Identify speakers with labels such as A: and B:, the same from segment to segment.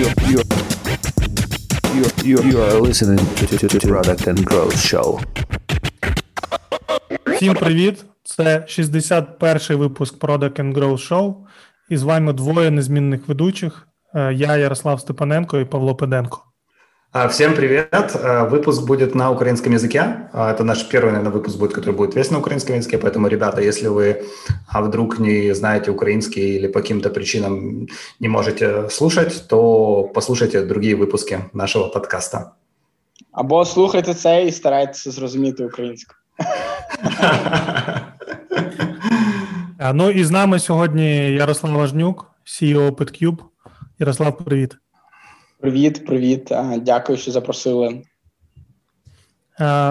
A: You, you, are listening to, to, to Product and Growth Show.
B: Всім привіт! Це 61-й випуск Product and Growth Show. І з вами двоє незмінних ведучих. Е, я Ярослав Степаненко і Павло Педенко.
C: Всем привет! Выпуск будет на украинском языке. Это наш первый, наверное, выпуск будет, который будет весь на украинском языке. Поэтому, ребята, если вы вдруг не знаете украинский или по каким-то причинам не можете слушать, то послушайте другие выпуски нашего подкаста.
D: Або слухайте це і старайтеся зрозуміти українську.
B: Ну і з нами сьогодні Ярослав Важнюк, CEO PetCube. Ярослав, привіт.
D: Привіт, привіт. Дякую, що запросили.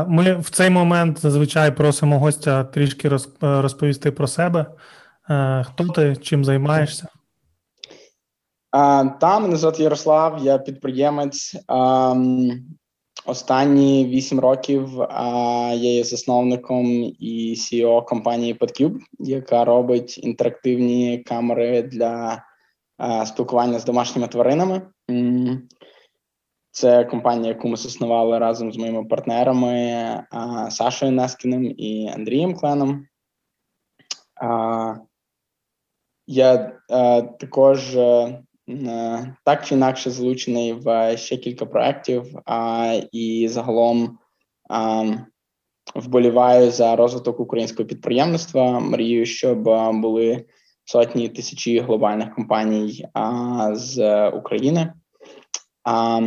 B: Ми в цей момент зазвичай просимо гостя трішки розповісти про себе. Хто ти, чим займаєшся?
D: Та, мене звати Ярослав, я підприємець. Останні вісім років я є засновником і CEO компанії PodCube, яка робить інтерактивні камери для спілкування з домашніми тваринами. Це компанія, яку ми заснували разом з моїми партнерами Сашою Нескіним і Андрієм Кленом. Я також так чи інакше залучений в ще кілька проєктів, і загалом вболіваю за розвиток українського підприємництва. Мрію, щоб були сотні тисячі глобальних компаній а, з України. А,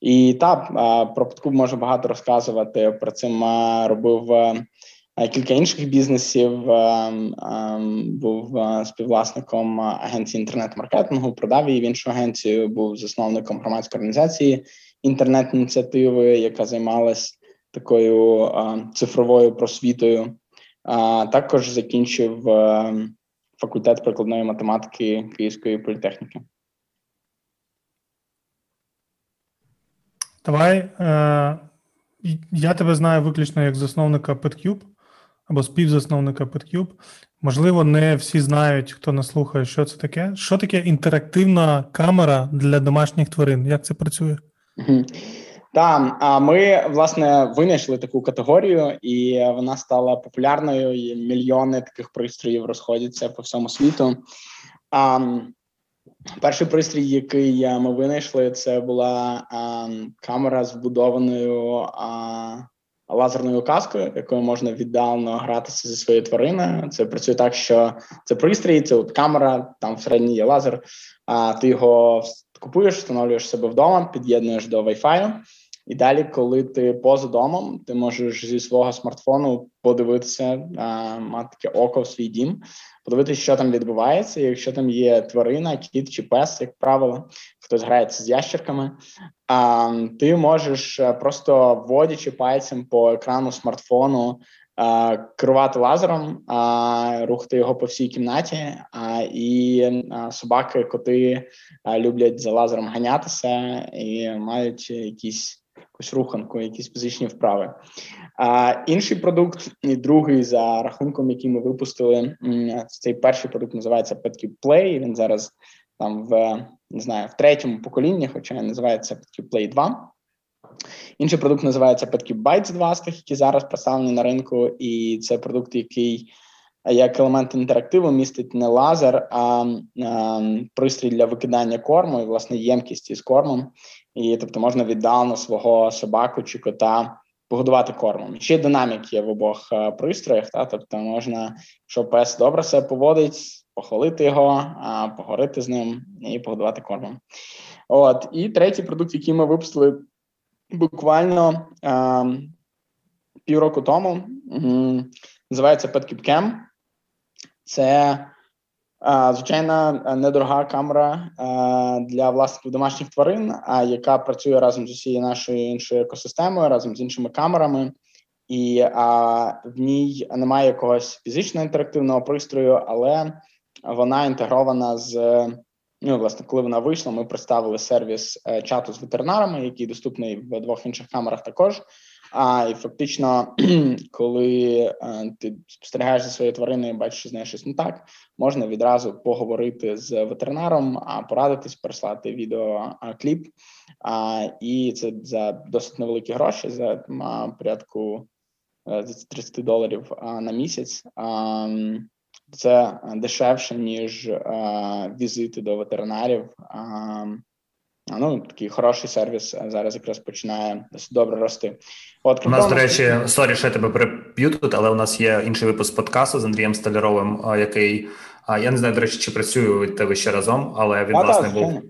D: І так, про Подкуб можу багато розказувати. Про це робив кілька інших бізнесів. Був співвласником агенції інтернет-маркетингу, продав її в іншу агенцію, був засновником громадської організації інтернет-ініціативи, яка займалась такою цифровою просвітою. Також закінчив факультет прикладної математики Київської політехніки.
B: Давай. Е, Я тебе знаю виключно як засновника PetCube або співзасновника PetCube. Можливо, не всі знають, хто нас слухає, що це таке. Що таке інтерактивна камера для домашніх тварин? Як це працює?
D: Так, а ми власне винайшли таку категорію, і вона стала популярною. і Мільйони таких пристроїв розходяться по всьому світу. А, Перший пристрій, який ми винайшли, це була а, камера з вбудованою а, лазерною каскою, якою можна віддалено гратися зі своєю твариною. Це працює так, що це пристрій, це от камера, там всередині є лазер. А ти його купуєш, встановлюєш себе вдома, під'єднуєш до Wi-Fi, і далі, коли ти поза домом, ти можеш зі свого смартфону подивитися, мати таке око в свій дім, подивитися, що там відбувається. Якщо там є тварина, кіт чи пес, як правило, хтось грається з ящерками, а, ти можеш е, просто вводячи пальцем по екрану смартфону. Керувати лазером, рухати його по всій кімнаті, і собаки, коти люблять за лазером ганятися і мають якісь якусь руханку, якісь фізичні вправи. А інший продукт, і другий за рахунком, який ми випустили, цей перший продукт називається PetCube Play. Він зараз там в не знаю в третьому поколінні, хоча називається PetCube Play 2. Інший продукт називається PetCube Bytes 2, з тих, які зараз представлені на ринку, і це продукт, який як елемент інтерактиву містить не лазер, а, пристрій для викидання корму і власне ємкість із кормом. І тобто можна віддалено свого собаку чи кота погодувати кормом. Ще динамік є в обох е, пристроях. Та тобто можна, якщо пес добре себе поводить, похвалити його, а поговорити з ним і погодувати кормом. От і третій продукт, який ми випустили буквально а, півроку тому, називається PetCube Cam. Це Звичайна недорога камера для власників домашніх тварин, яка працює разом з усією нашою іншою екосистемою, разом з іншими камерами, і в ній немає якогось фізичного інтерактивного пристрою, але вона інтегрована з ну, власне, коли вона вийшла, ми представили сервіс е, чату з ветеринарами, який доступний в двох інших камерах також. А і фактично, коли ти спостерігаєш за своєю твариною, бачиш, що з нею щось не так, можна відразу поговорити з ветеринаром, порадитись, переслати відеокліп. І це за досить невеликі гроші, за порядку 30 доларів на місяць. Це дешевше ніж візити до ветеринарів. Ну, такий хороший сервіс зараз якраз починає досить добре рости.
C: От у нас, до речі, sorry, що я тебе переб'ю тут, але у нас є інший випуск подкасту з Андрієм Столяровим, який я не знаю, до речі, чи працюєте ви ще разом, але він а, власне так, був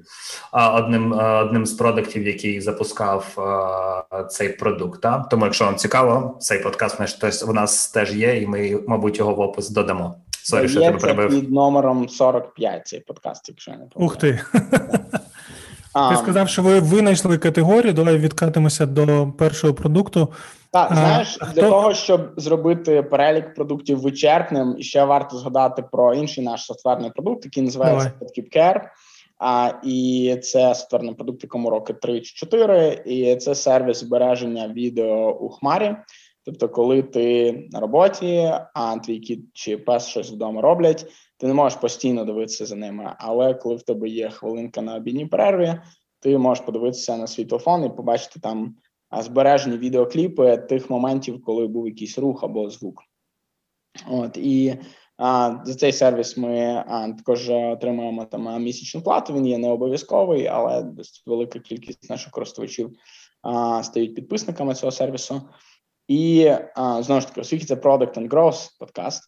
C: одним одним з продуктів, який запускав цей продукт. Та? Тому, якщо вам цікаво, цей подкаст у нас теж є, і ми, мабуть, його в опис додамо.
D: Sorry, що я тебе перебив. під номером 45 цей подкаст, якщо я не
B: помиляю. Ух ти. Ти сказав, що ви винайшли категорію. Давай відкатимося до першого продукту.
D: Так, знаєш, а, для хто... того, щоб зробити перелік продуктів вичерпним, ще варто згадати про інший наш софтверний продукт, який називається PetKeepCare. А і це софтверний продукт, якому роки 3 чи 4, і це сервіс збереження відео у хмарі. Тобто, коли ти на роботі, а твій кіт чи пес щось вдома роблять, ти не можеш постійно дивитися за ними. Але коли в тебе є хвилинка на обідній перерві, ти можеш подивитися на свій телефон і побачити там збережені відеокліпи тих моментів, коли був якийсь рух або звук. От і а, за цей сервіс ми а, також отримуємо там місячну плату. Він є не обов'язковий, але велика кількість наших користувачів а, стають підписниками цього сервісу. І а, знову ж таки, оскільки це Product and Growth подкаст,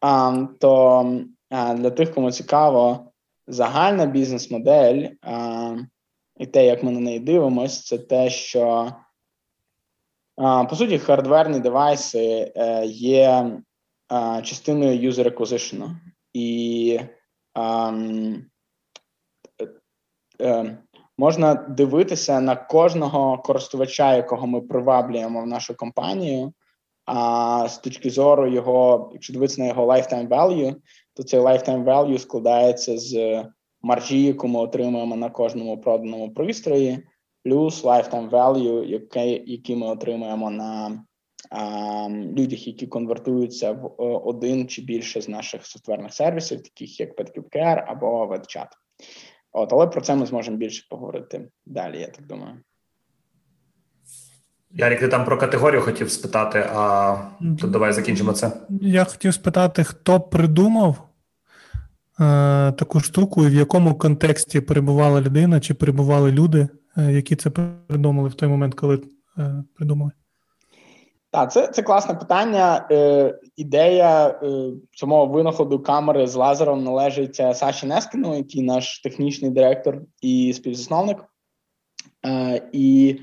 D: а, то для тих, кому цікаво, загальна бізнес-модель і те, як ми на неї дивимося, це те, що по суті хардверні девайси е, є частиною user acquisition. і а, е, е, можна дивитися на кожного користувача, якого ми приваблюємо в нашу компанію. А з точки зору його, якщо дивитися на його lifetime value, то цей lifetime value складається з маржі, яку ми отримуємо на кожному проданому пристрої, плюс lifetime value, який, який ми отримуємо на а, людях, які конвертуються в один чи більше з наших софтверних сервісів, таких як PetCube або WebChat. От, але про це ми зможемо більше поговорити далі, я так думаю.
C: Ярік, ти там про категорію хотів спитати, а тут давай закінчимо це.
B: Я хотів спитати, хто придумав е, таку штуку, і в якому контексті перебувала людина, чи перебували люди, е, які це придумали в той момент, коли е, придумали?
D: Так, це це класне питання. Е, Ідея е, самого винаходу камери з лазером належить е, Саші Нескіну, який наш технічний директор і співзасновник. Е, І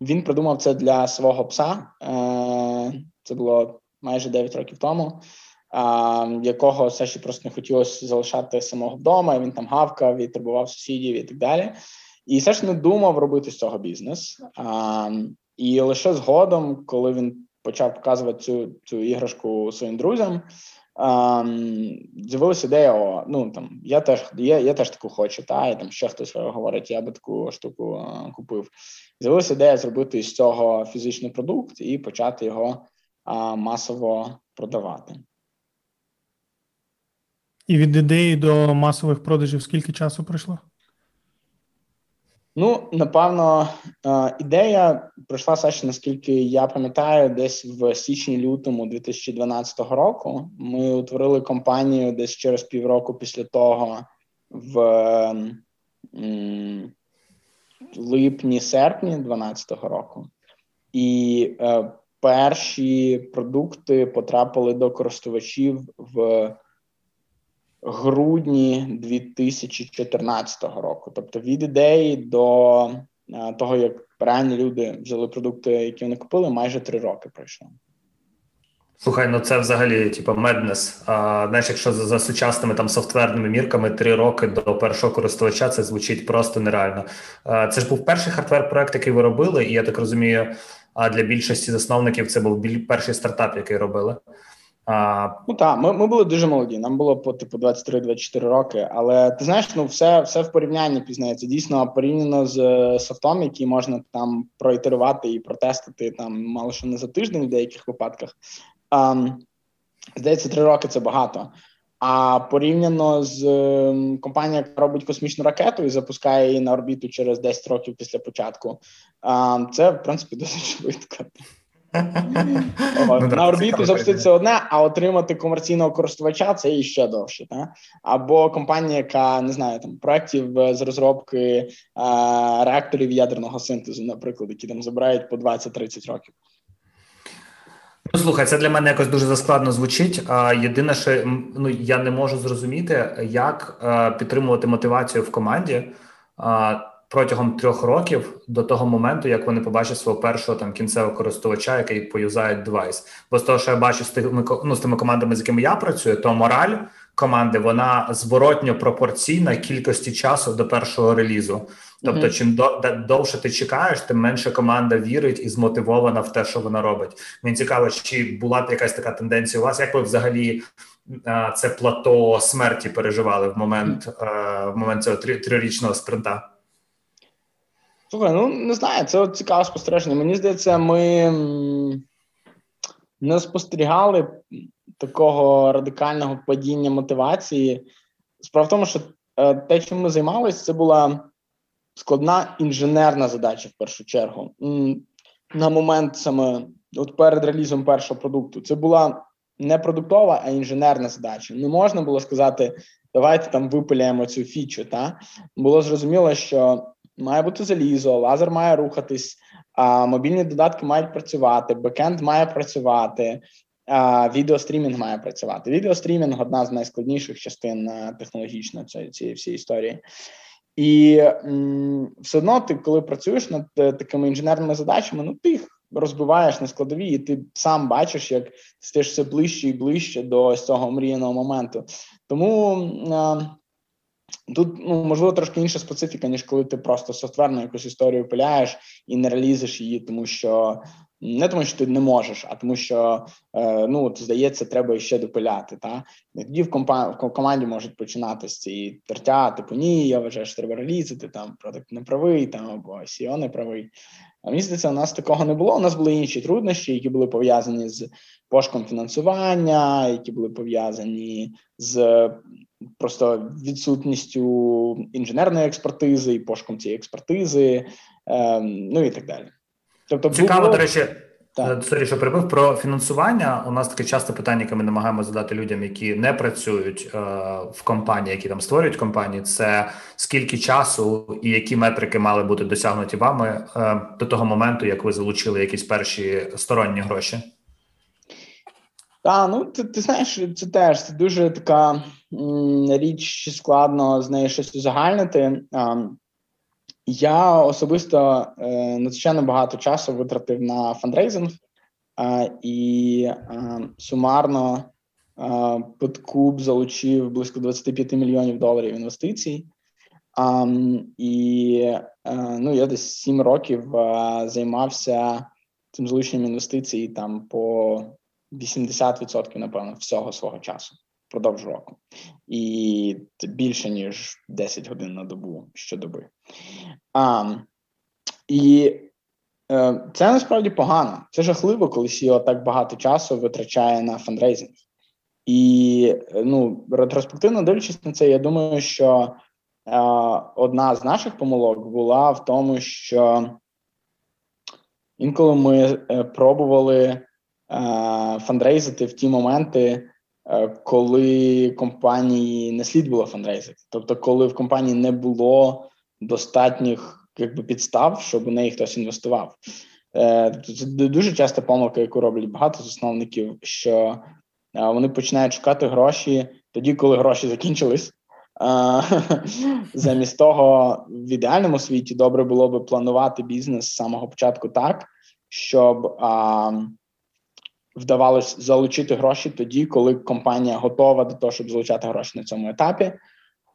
D: він придумав це для свого пса. Е, Це було майже 9 років тому, якого Саші просто не хотілося залишати самого вдома. Він там гавкав і турбував сусідів і так далі. І Саша не думав робити з цього бізнес. І лише згодом, коли він почав показувати цю цю іграшку своїм друзям. З'явилася ідея, о, ну там я теж я, я теж таку хочу, та і там ще хтось говорить, я би таку штуку а, купив. З'явилася ідея зробити з цього фізичний продукт і почати його а, масово продавати.
B: І від ідеї до масових продажів скільки часу пройшло?
D: Ну, напевно, е, ідея пройшла Саші, наскільки я пам'ятаю, десь в січні-лютому 2012 року. Ми утворили компанію десь через півроку після того, в липні-серпні 2012 року. І е, перші продукти потрапили до користувачів в грудні 2014 року. Тобто від ідеї до е, того, як реальні люди взяли продукти, які вони купили, майже три роки пройшло.
C: Слухай, ну це взагалі типу, меднес. А, Знаєш, якщо за, за сучасними там софтверними мірками три роки до першого користувача, це звучить просто нереально. А, Це ж був перший хардвер-проект, який ви робили, і я так розумію, а для більшості засновників це був перший стартап, який робили. А...
D: Ну так, ми ми були дуже молоді. Нам було по типу 23-24 роки. Але ти знаєш, ну все все в порівнянні пізнається. Дійсно, порівняно з софтом, який можна там проітерувати і протестити там мало що не за тиждень в деяких випадках. А, Здається, три роки це багато. А порівняно з ем, компанією, яка робить космічну ракету і запускає її на орбіту через 10 років після початку, це в принципі досить швидко. Ну, на орбіту запустити одне, а отримати комерційного користувача це і ще довше. Та? Або компанія, яка не знаю, там проєктів з розробки а, реакторів ядерного синтезу, наприклад, які там забирають по 20-30 років.
C: Ну, слухай, це для мене якось дуже заскладно звучить. А єдине, що ну я не можу зрозуміти, як а, підтримувати мотивацію в команді а, протягом трьох років до того моменту, як вони побачать свого першого там кінцевого користувача, який поюзає девайс. Бо з того, що я бачу з тими ну, з тими командами, з якими я працюю, то мораль команди вона зворотньо пропорційна кількості часу до першого релізу. Тобто, чим до, довше ти чекаєш, тим менше команда вірить і змотивована в те, що вона робить. Мені цікаво, чи була б якась така тенденція у вас? Як ви взагалі це плато смерті переживали в момент в момент цього трирічного спринта?
D: Слухай, ну не знаю, це цікаве спостереження. Мені здається, ми не спостерігали такого радикального падіння мотивації. Справа в тому, що е, те, чим ми займалися, це була складна інженерна задача в першу чергу. На момент саме от перед релізом першого продукту, це була не продуктова, а інженерна задача. Не можна було сказати, давайте там випиляємо цю фічу. Та було зрозуміло, що має бути залізо, лазер має рухатись, а мобільні додатки мають працювати, бекенд має працювати. А, Відеострімінг має працювати. Відеострімінг одна з найскладніших частин е, технологічно цієї всієї історії. І м, все одно, ти, коли працюєш над е, такими інженерними задачами, ну ти їх розбиваєш на складові, і ти сам бачиш, як стаєш все ближче і ближче до цього мріяного моменту. Тому а, тут ну, можливо трошки інша специфіка, ніж коли ти просто софтверну якусь історію пиляєш і не реалізиш її, тому що не тому, що ти не можеш, а тому, що е, ну от здається, треба ще допиляти. Та тоді в, компа- в команді можуть починати з цієї тертя, типу ні, я вважаю, що треба релізити, там продакт не правий, там або SEO не правий. А мені здається, у нас такого не було. У нас були інші труднощі, які були пов'язані з пошуком фінансування, які були пов'язані з просто відсутністю інженерної експертизи і пошуком цієї експертизи, е, ну і так далі.
C: Тобто цікаво, було... до речі, е, сорі, що прибив про фінансування. У нас таке часто питання, яке ми намагаємося задати людям, які не працюють е, в компанії, які там створюють компанії. Це скільки часу і які метрики мали бути досягнуті вами е, до того моменту, як ви залучили якісь перші сторонні гроші?
D: Так, ну ти ти знаєш, це теж це дуже така м, річ складно з нею щось узагальнити. Я особисто е, надзвичайно багато часу витратив на фандрейзинг е, і е, сумарно е, Подкуб залучив близько 25 мільйонів доларів інвестицій. І е, ну, я десь 7 років е, займався цим залученням інвестицій там по 80%, напевно, всього свого часу впродовж року, і більше ніж 10 годин на добу щодоби. А, І е, це насправді погано. Це жахливо, коли CEO так багато часу витрачає на фандрейзинг. І ну, ретроспективно дивлячись на це, я думаю, що е, одна з наших помилок була в тому, що інколи ми е, пробували фандрейзити в ті моменти, Е, коли компанії не слід було фандрейзити. Тобто, коли в компанії не було достатніх якби, підстав, щоб у неї хтось інвестував. Е, тобто це дуже часто помилка, яку роблять багато засновників, що е, вони починають шукати гроші тоді, коли гроші закінчились. Замість того, в ідеальному світі добре було би планувати бізнес з самого початку так, щоб вдавалось залучити гроші тоді, коли компанія готова до того, щоб залучати гроші на цьому етапі.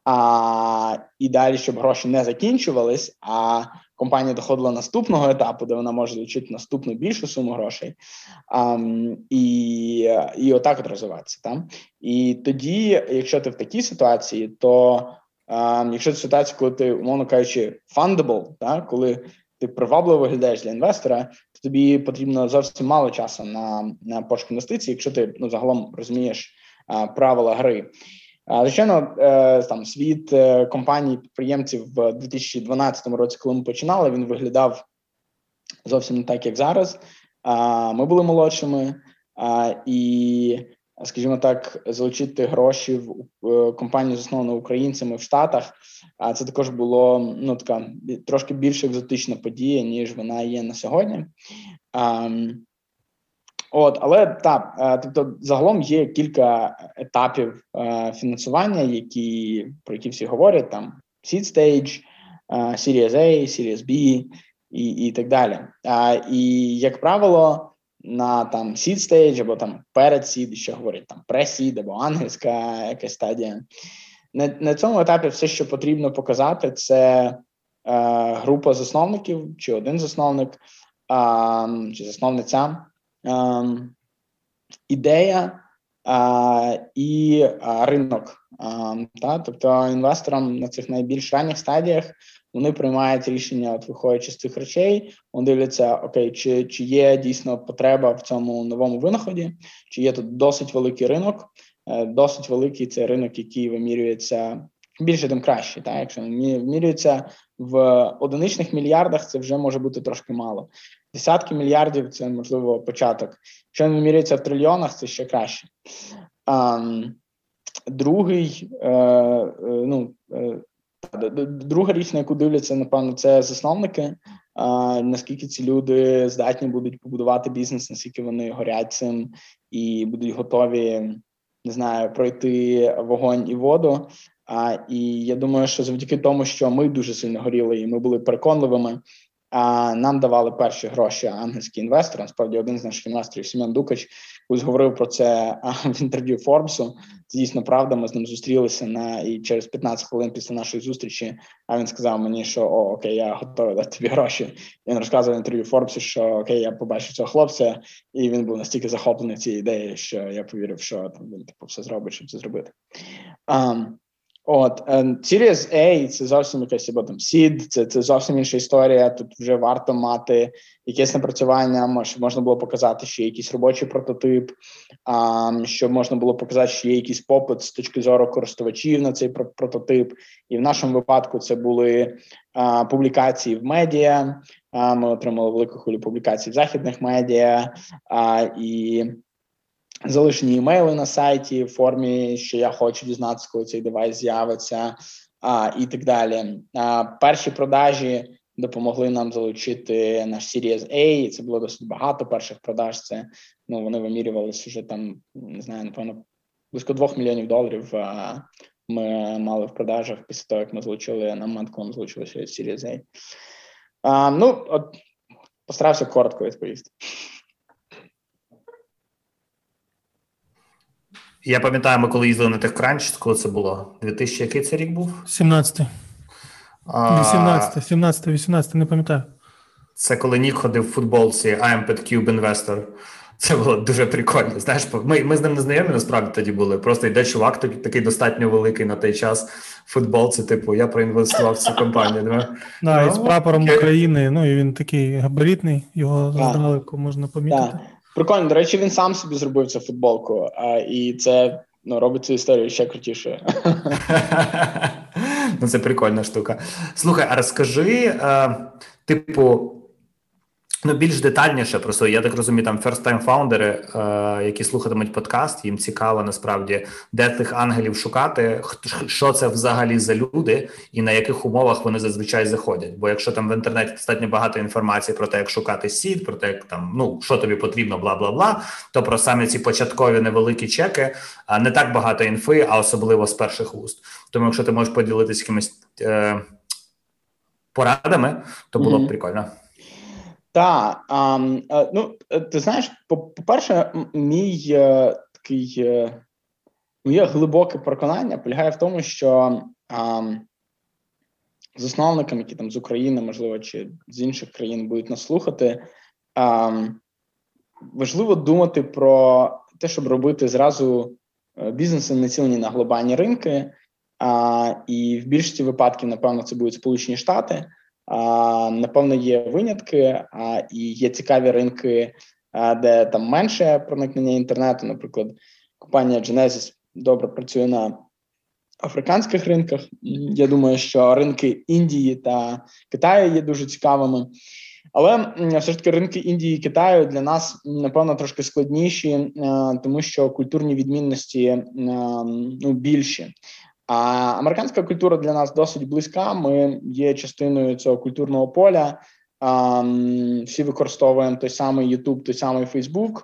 D: А і далі, щоб гроші не закінчувались, а компанія доходила наступного етапу, де вона може залучити наступну більшу суму грошей, а, і і отак от розвиватися. Там. І тоді, якщо ти в такій ситуації, то а, якщо це ситуація, коли ти, умовно кажучи, fundable, так, коли ти привабливо виглядаєш для інвестора, то тобі потрібно зовсім мало часу на на пошук інвестицій, якщо ти ну загалом розумієш а, правила гри. Звичайно, е, там світ е, компаній підприємців в 2012 році, коли ми починали, він виглядав зовсім не так, як зараз. Ми були молодшими, і, скажімо так, залучити гроші в е, компанію, засновану українцями в Штатах. А це також було ну така трошки більш екзотична подія, ніж вона є на сьогодні. От, але так, е, тобто, загалом є кілька етапів е, фінансування, які про які всі говорять: там Seed Stage, е, Series A, Series B і і так далі. І як правило, на там Seed Stage або там перед Seed, що говорять там pre-Seed або ангельська якась стадія. На на цьому етапі все, що потрібно показати, це е, група засновників, чи один засновник, е, чи засновниця. Ем, ідея і ринок. Та? Тобто інвесторам на цих найбільш ранніх стадіях вони приймають рішення, от виходячи з цих речей, вони дивляться, окей, чи чи є дійсно потреба в цьому новому винаході, чи є тут досить великий ринок, е, досить великий це ринок, який вимірюється більше, тим краще. Так? Якщо вимірюється в одиничних мільярдах, це вже може бути трошки мало десятки мільярдів це можливо початок. Якщо він вимірюється в трильйонах, це ще краще. А, Другий, е, е, ну, е, друга річ, на яку дивляться, напевно, це засновники. А, Наскільки ці люди здатні будуть побудувати бізнес, наскільки вони горять цим і будуть готові, не знаю, пройти вогонь і воду. А, І я думаю, що завдяки тому, що ми дуже сильно горіли, і ми були переконливими, а нам давали перші гроші ангельські інвестори. Насправді, один з наших інвесторів Сім'ян Дукач колись говорив про це в інтерв'ю Форбсу. Це дійсно правда. Ми з ним зустрілися на і через 15 хвилин після нашої зустрічі. А він сказав мені, що о, окей, я готовий дати тобі гроші. Він розказував інтерв'ю Форбсу, що окей, я побачив цього хлопця, і він був настільки захоплений цією ідеєю, що я повірив, що там він типу все зробить, щоб це зробити. Um, От е, Series A це зовсім якась або там Seed, це це зовсім інша історія. Тут вже варто мати якесь напрацювання, щоб можна було показати, що є якийсь робочий прототип, а, щоб можна було показати, що є якийсь попит з точки зору користувачів на цей прототип. І в нашому випадку це були а, публікації в медіа. А, Ми отримали велику хвилю публікацій в західних медіа а, і залишені імейли на сайті в формі, що я хочу дізнатися, коли цей девайс з'явиться, а, і так далі. А, Перші продажі допомогли нам залучити наш Series A, Це було досить багато перших продаж. Це ну вони вимірювалися вже там, не знаю, напевно, близько 2 мільйонів доларів. А, ми мали в продажах після того, як ми залучили на коли ми Series A. А, Ну, от постарався коротко відповісти.
C: Я пам'ятаю, ми коли їздили на TechCrunch, коли це було? 2000 який це рік був?
B: 17-й. 18, 17, 18, не пам'ятаю.
C: Це коли Нік ходив в футболці I'm PetCube Investor. Це було дуже прикольно. Знаєш, ми ми з ним не знайомі насправді тоді були. Просто йде чувак, такий достатньо великий на той час в футболці. Типу, я проінвестував в цю компанію.
B: Да, і з прапором України. Ну і він такий габаритний, його здалеку можна помітити.
D: Прикольно, до речі, він сам собі зробив цю футболку, а, і це ну, робить цю історію ще крутішою.
C: Ну, це прикольна штука. Слухай, а розкажи, а, типу, Ну, більш детальніше, просто я так розумію, там first-time фаундери, е, які слухатимуть подкаст, їм цікаво насправді, де тих ангелів шукати, що це взагалі за люди і на яких умовах вони зазвичай заходять. Бо якщо там в інтернеті достатньо багато інформації про те, як шукати сіт, про те, як там ну що тобі потрібно, бла бла бла, то про саме ці початкові невеликі чеки не так багато інфи, а особливо з перших вуст. Тому, якщо ти можеш поділитися якимись е, порадами, то було б прикольно.
D: Так, е, ну е, ти знаєш, по-перше, мій е, такий моє глибоке переконання полягає в тому, що засновникам, які там з України, можливо, чи з інших країн будуть нас слухати. Важливо думати про те, щоб робити зразу бізнеси націлені на глобальні ринки, і в більшості випадків, напевно, це будуть Сполучені Штати. Напевно, є винятки, а і є цікаві ринки, де там менше проникнення інтернету. Наприклад, компанія Genesis добре працює на африканських ринках. Я думаю, що ринки Індії та Китаю є дуже цікавими. Але все ж таки ринки Індії і Китаю для нас напевно трошки складніші, е, тому що культурні відмінності ну більші. А американська культура для нас досить близька. Ми є частиною цього культурного поля. Всі використовуємо той самий YouTube, той самий Facebook.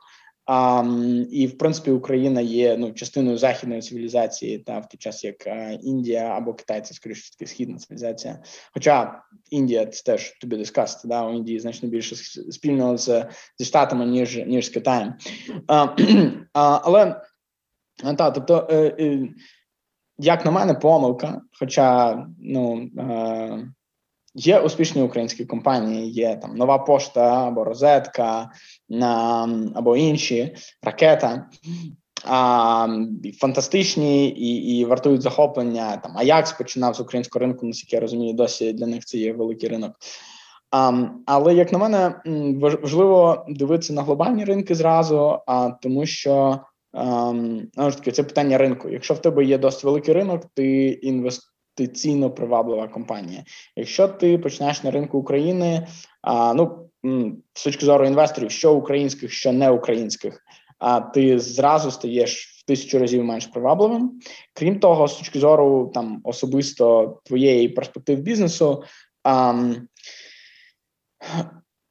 D: І в принципі Україна є ну частиною західної цивілізації, та в той час як Індія або Китай це скоріше таки східна цивілізація. Хоча Індія це теж тобі дискаст, да у Індії значно більше спільного з зі штатами ніж ніж з Китаєм. А, Але та тобто, е, е, як на мене, помилка. Хоча ну. Е, Є успішні українські компанії, є там нова пошта або розетка або інші ракета. А, Фантастичні і і вартують захоплення. Там Аякс починав з українського ринку, наскільки я розумію, досі для них це є великий ринок. А, Але як на мене, важливо дивитися на глобальні ринки зразу, а тому що а, ну, таки, це питання ринку. Якщо в тебе є досить великий ринок, ти інвестиційно приваблива компанія. Якщо ти починаєш на ринку України, а, ну з точки зору інвесторів, що українських, що не українських, а ти зразу стаєш в тисячу разів менш привабливим. Крім того, з точки зору там особисто твоєї перспектив бізнесу. А,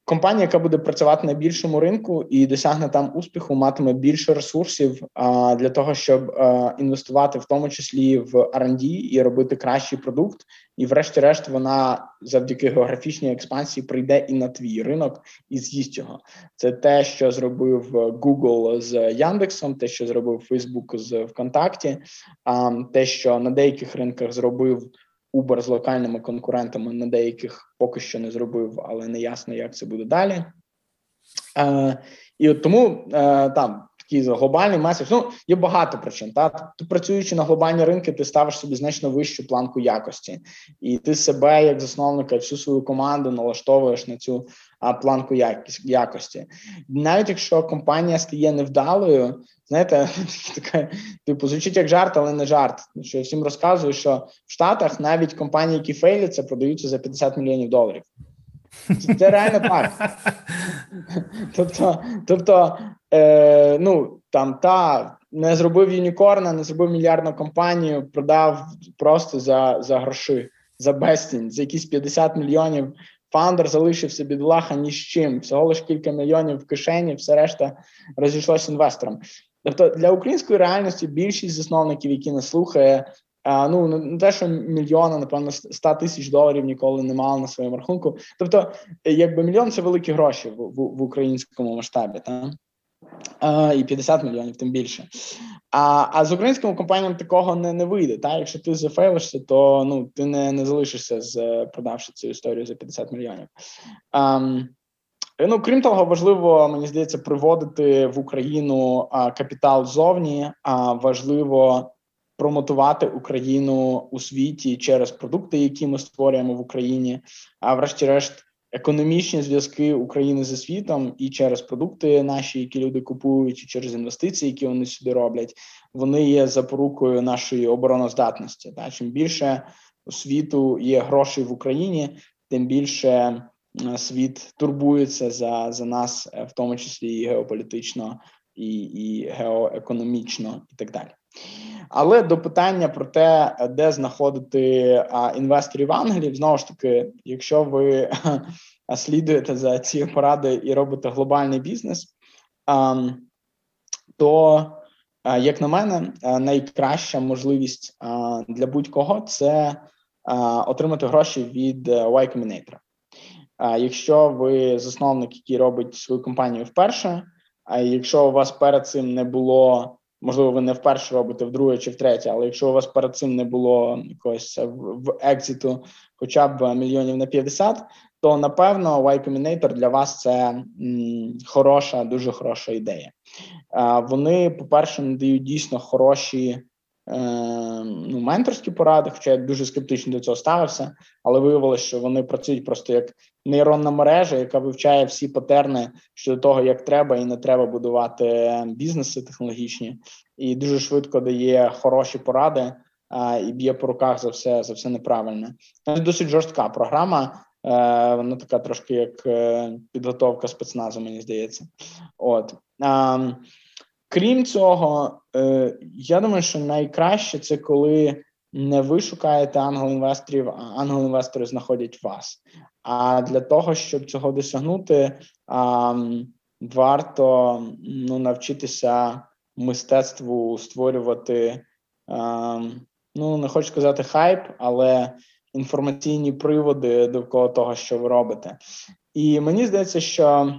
D: Компанія, яка буде працювати на більшому ринку і досягне там успіху, матиме більше ресурсів а, для того, щоб а, інвестувати в тому числі в R&D і робити кращий продукт. І, врешті-решт, вона завдяки географічній експансії прийде і на твій ринок і з'їсть його. Це те, що зробив Google з Яндексом, те, що зробив Facebook з ВКонтакті, а те, що на деяких ринках зробив. Uber з локальними конкурентами на деяких поки що не зробив, але не ясно, як це буде далі. Е, І от тому е, там такий глобальний меседж, Ну є багато причин. Та ти працюючи на глобальні ринки, ти ставиш собі значно вищу планку якості, і ти себе як засновника, всю свою команду налаштовуєш на цю а, планку якості. Навіть якщо компанія стає невдалою, знаєте, така типу звучить як жарт, але не жарт. Що я всім розказую, що в Штатах навіть компанії, які фейляться, продаються за 50 мільйонів доларів. Це реально так. Тобто, тобто е, ну там та не зробив юнікорна, не зробив мільярдну компанію, продав просто за за гроші, за безцінь, за якісь 50 мільйонів. Фаундер залишився бідолаха ні з чим, всього лиш кілька мільйонів в кишені, все решта розійшлося інвесторам. Тобто для української реальності більшість засновників, які нас слухає, ну не те, що мільйона, напевно, 100 тисяч доларів ніколи не мали на своєму рахунку. Тобто, якби мільйон це великі гроші в, в, в українському масштабі, та і 50 мільйонів, тим більше. А а з українськими компаніями такого не не вийде. Та якщо ти зафейлишся, то ну ти не не залишишся з продавши цю історію за 50 мільйонів. А, Ну, крім того, важливо мені здається приводити в Україну а, капітал зовні. А важливо промотувати Україну у світі через продукти, які ми створюємо в Україні. А врешті-решт, економічні зв'язки України зі світом і через продукти наші, які люди купують, і через інвестиції, які вони сюди роблять, вони є запорукою нашої обороноздатності. Та чим більше у світу є грошей в Україні, тим більше світ турбується за за нас, в тому числі і геополітично, і, і геоекономічно, і так далі. Але до питання про те, де знаходити а, інвесторів ангелів, знову ж таки, якщо ви слідуєте за цією порадою і робите глобальний бізнес, а, то, а, як на мене, найкраща можливість для будь-кого це отримати гроші від е, Y Combinator. Якщо ви засновник, який робить свою компанію вперше, а якщо у вас перед цим не було Можливо, ви не вперше робите вдруге чи втретє, але якщо у вас перед цим не було якогось в екзиту хоча б мільйонів на 50, то напевно Y Combinator для вас це м, хороша, дуже хороша ідея. А, Вони, по-перше, надають дійсно хороші е, ну, менторські поради, хоча я дуже скептично до цього ставився, але виявилося, що вони працюють просто як нейронна мережа, яка вивчає всі патерни щодо того, як треба і не треба будувати бізнеси технологічні, і дуже швидко дає хороші поради. І б'є по руках за все за все неправильне. Це досить жорстка програма. Е, вона така трошки як е, підготовка спецназу, мені здається. От крім цього, е, я думаю, що найкраще це коли не ви шукаєте ангел-інвесторів, а ангел-інвестори знаходять вас. А для того, щоб цього досягнути, варто ну, навчитися мистецтву створювати. Ну, не хочу сказати хайп, але інформаційні приводи довкола того, що ви робите. І мені здається, що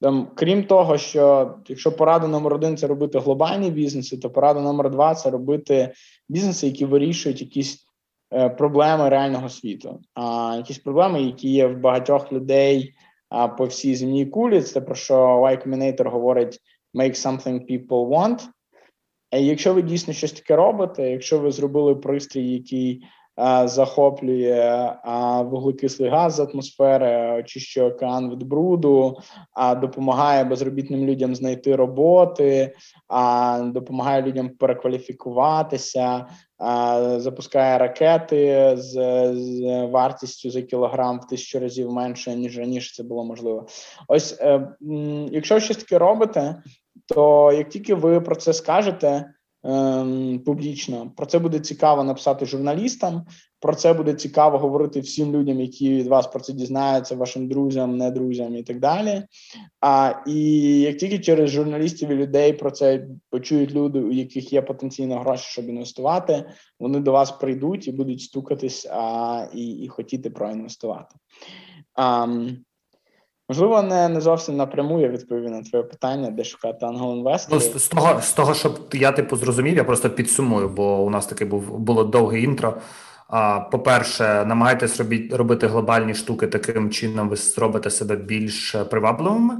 D: там, крім того, що якщо порада номер один це робити глобальні бізнеси, то порада номер два це робити бізнеси, які вирішують якісь проблеми реального світу. А якісь проблеми, які є в багатьох людей по всій земній кулі, це про що Y Combinator говорить «make something people want». І якщо ви дійсно щось таке робите, якщо ви зробили пристрій, який захоплює вуглекислий газ з атмосфери, очищує океан від бруду, допомагає безробітним людям знайти роботи, допомагає людям перекваліфікуватися, запускає ракети з, вартістю за кілограм в тисячу разів менше ніж раніше це було можливо. Ось е, якщо щось таке робите, то як тільки ви про це скажете публічно. Про це буде цікаво написати журналістам. Про це буде цікаво говорити всім людям, які від вас про це дізнаються, вашим друзям, не друзям і так далі. А і як тільки через журналістів і людей про це почують люди, у яких є потенційно гроші, щоб інвестувати, вони до вас прийдуть і будуть стукатись а, і, і хотіти проінвестувати. А, Можливо, не не зовсім напряму я відповів на твоє питання, де шукати ангел-інвесторів.
C: Ну, з, з того, з того, щоб я типу зрозумів, я просто підсумую, бо у нас таке був було довге інтро. А, По-перше, намагайтесь робити, робити глобальні штуки таким чином, ви зробите себе більш привабливими.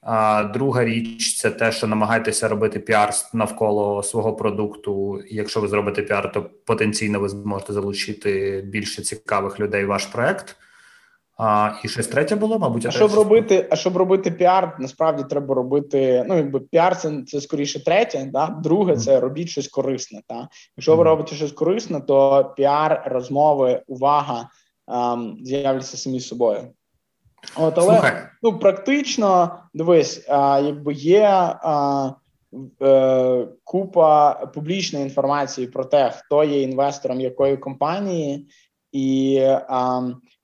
C: А друга річ це те, що намагайтеся робити піар навколо свого продукту. Якщо ви зробите піар, то потенційно ви зможете залучити більше цікавих людей в ваш проект. А, І щось третє було, мабуть,
D: а щоб робити, а щоб робити піар, насправді треба робити. Ну, якби піар це це скоріше третє. Да? Друге, це робіть щось корисне. Та якщо ви робите щось корисне, то піар, розмови, увага ем, з'являться самі собою. От, але Слухай. ну практично дивись, а, якби є а, е, купа публічної інформації про те, хто є інвестором якої компанії, і а,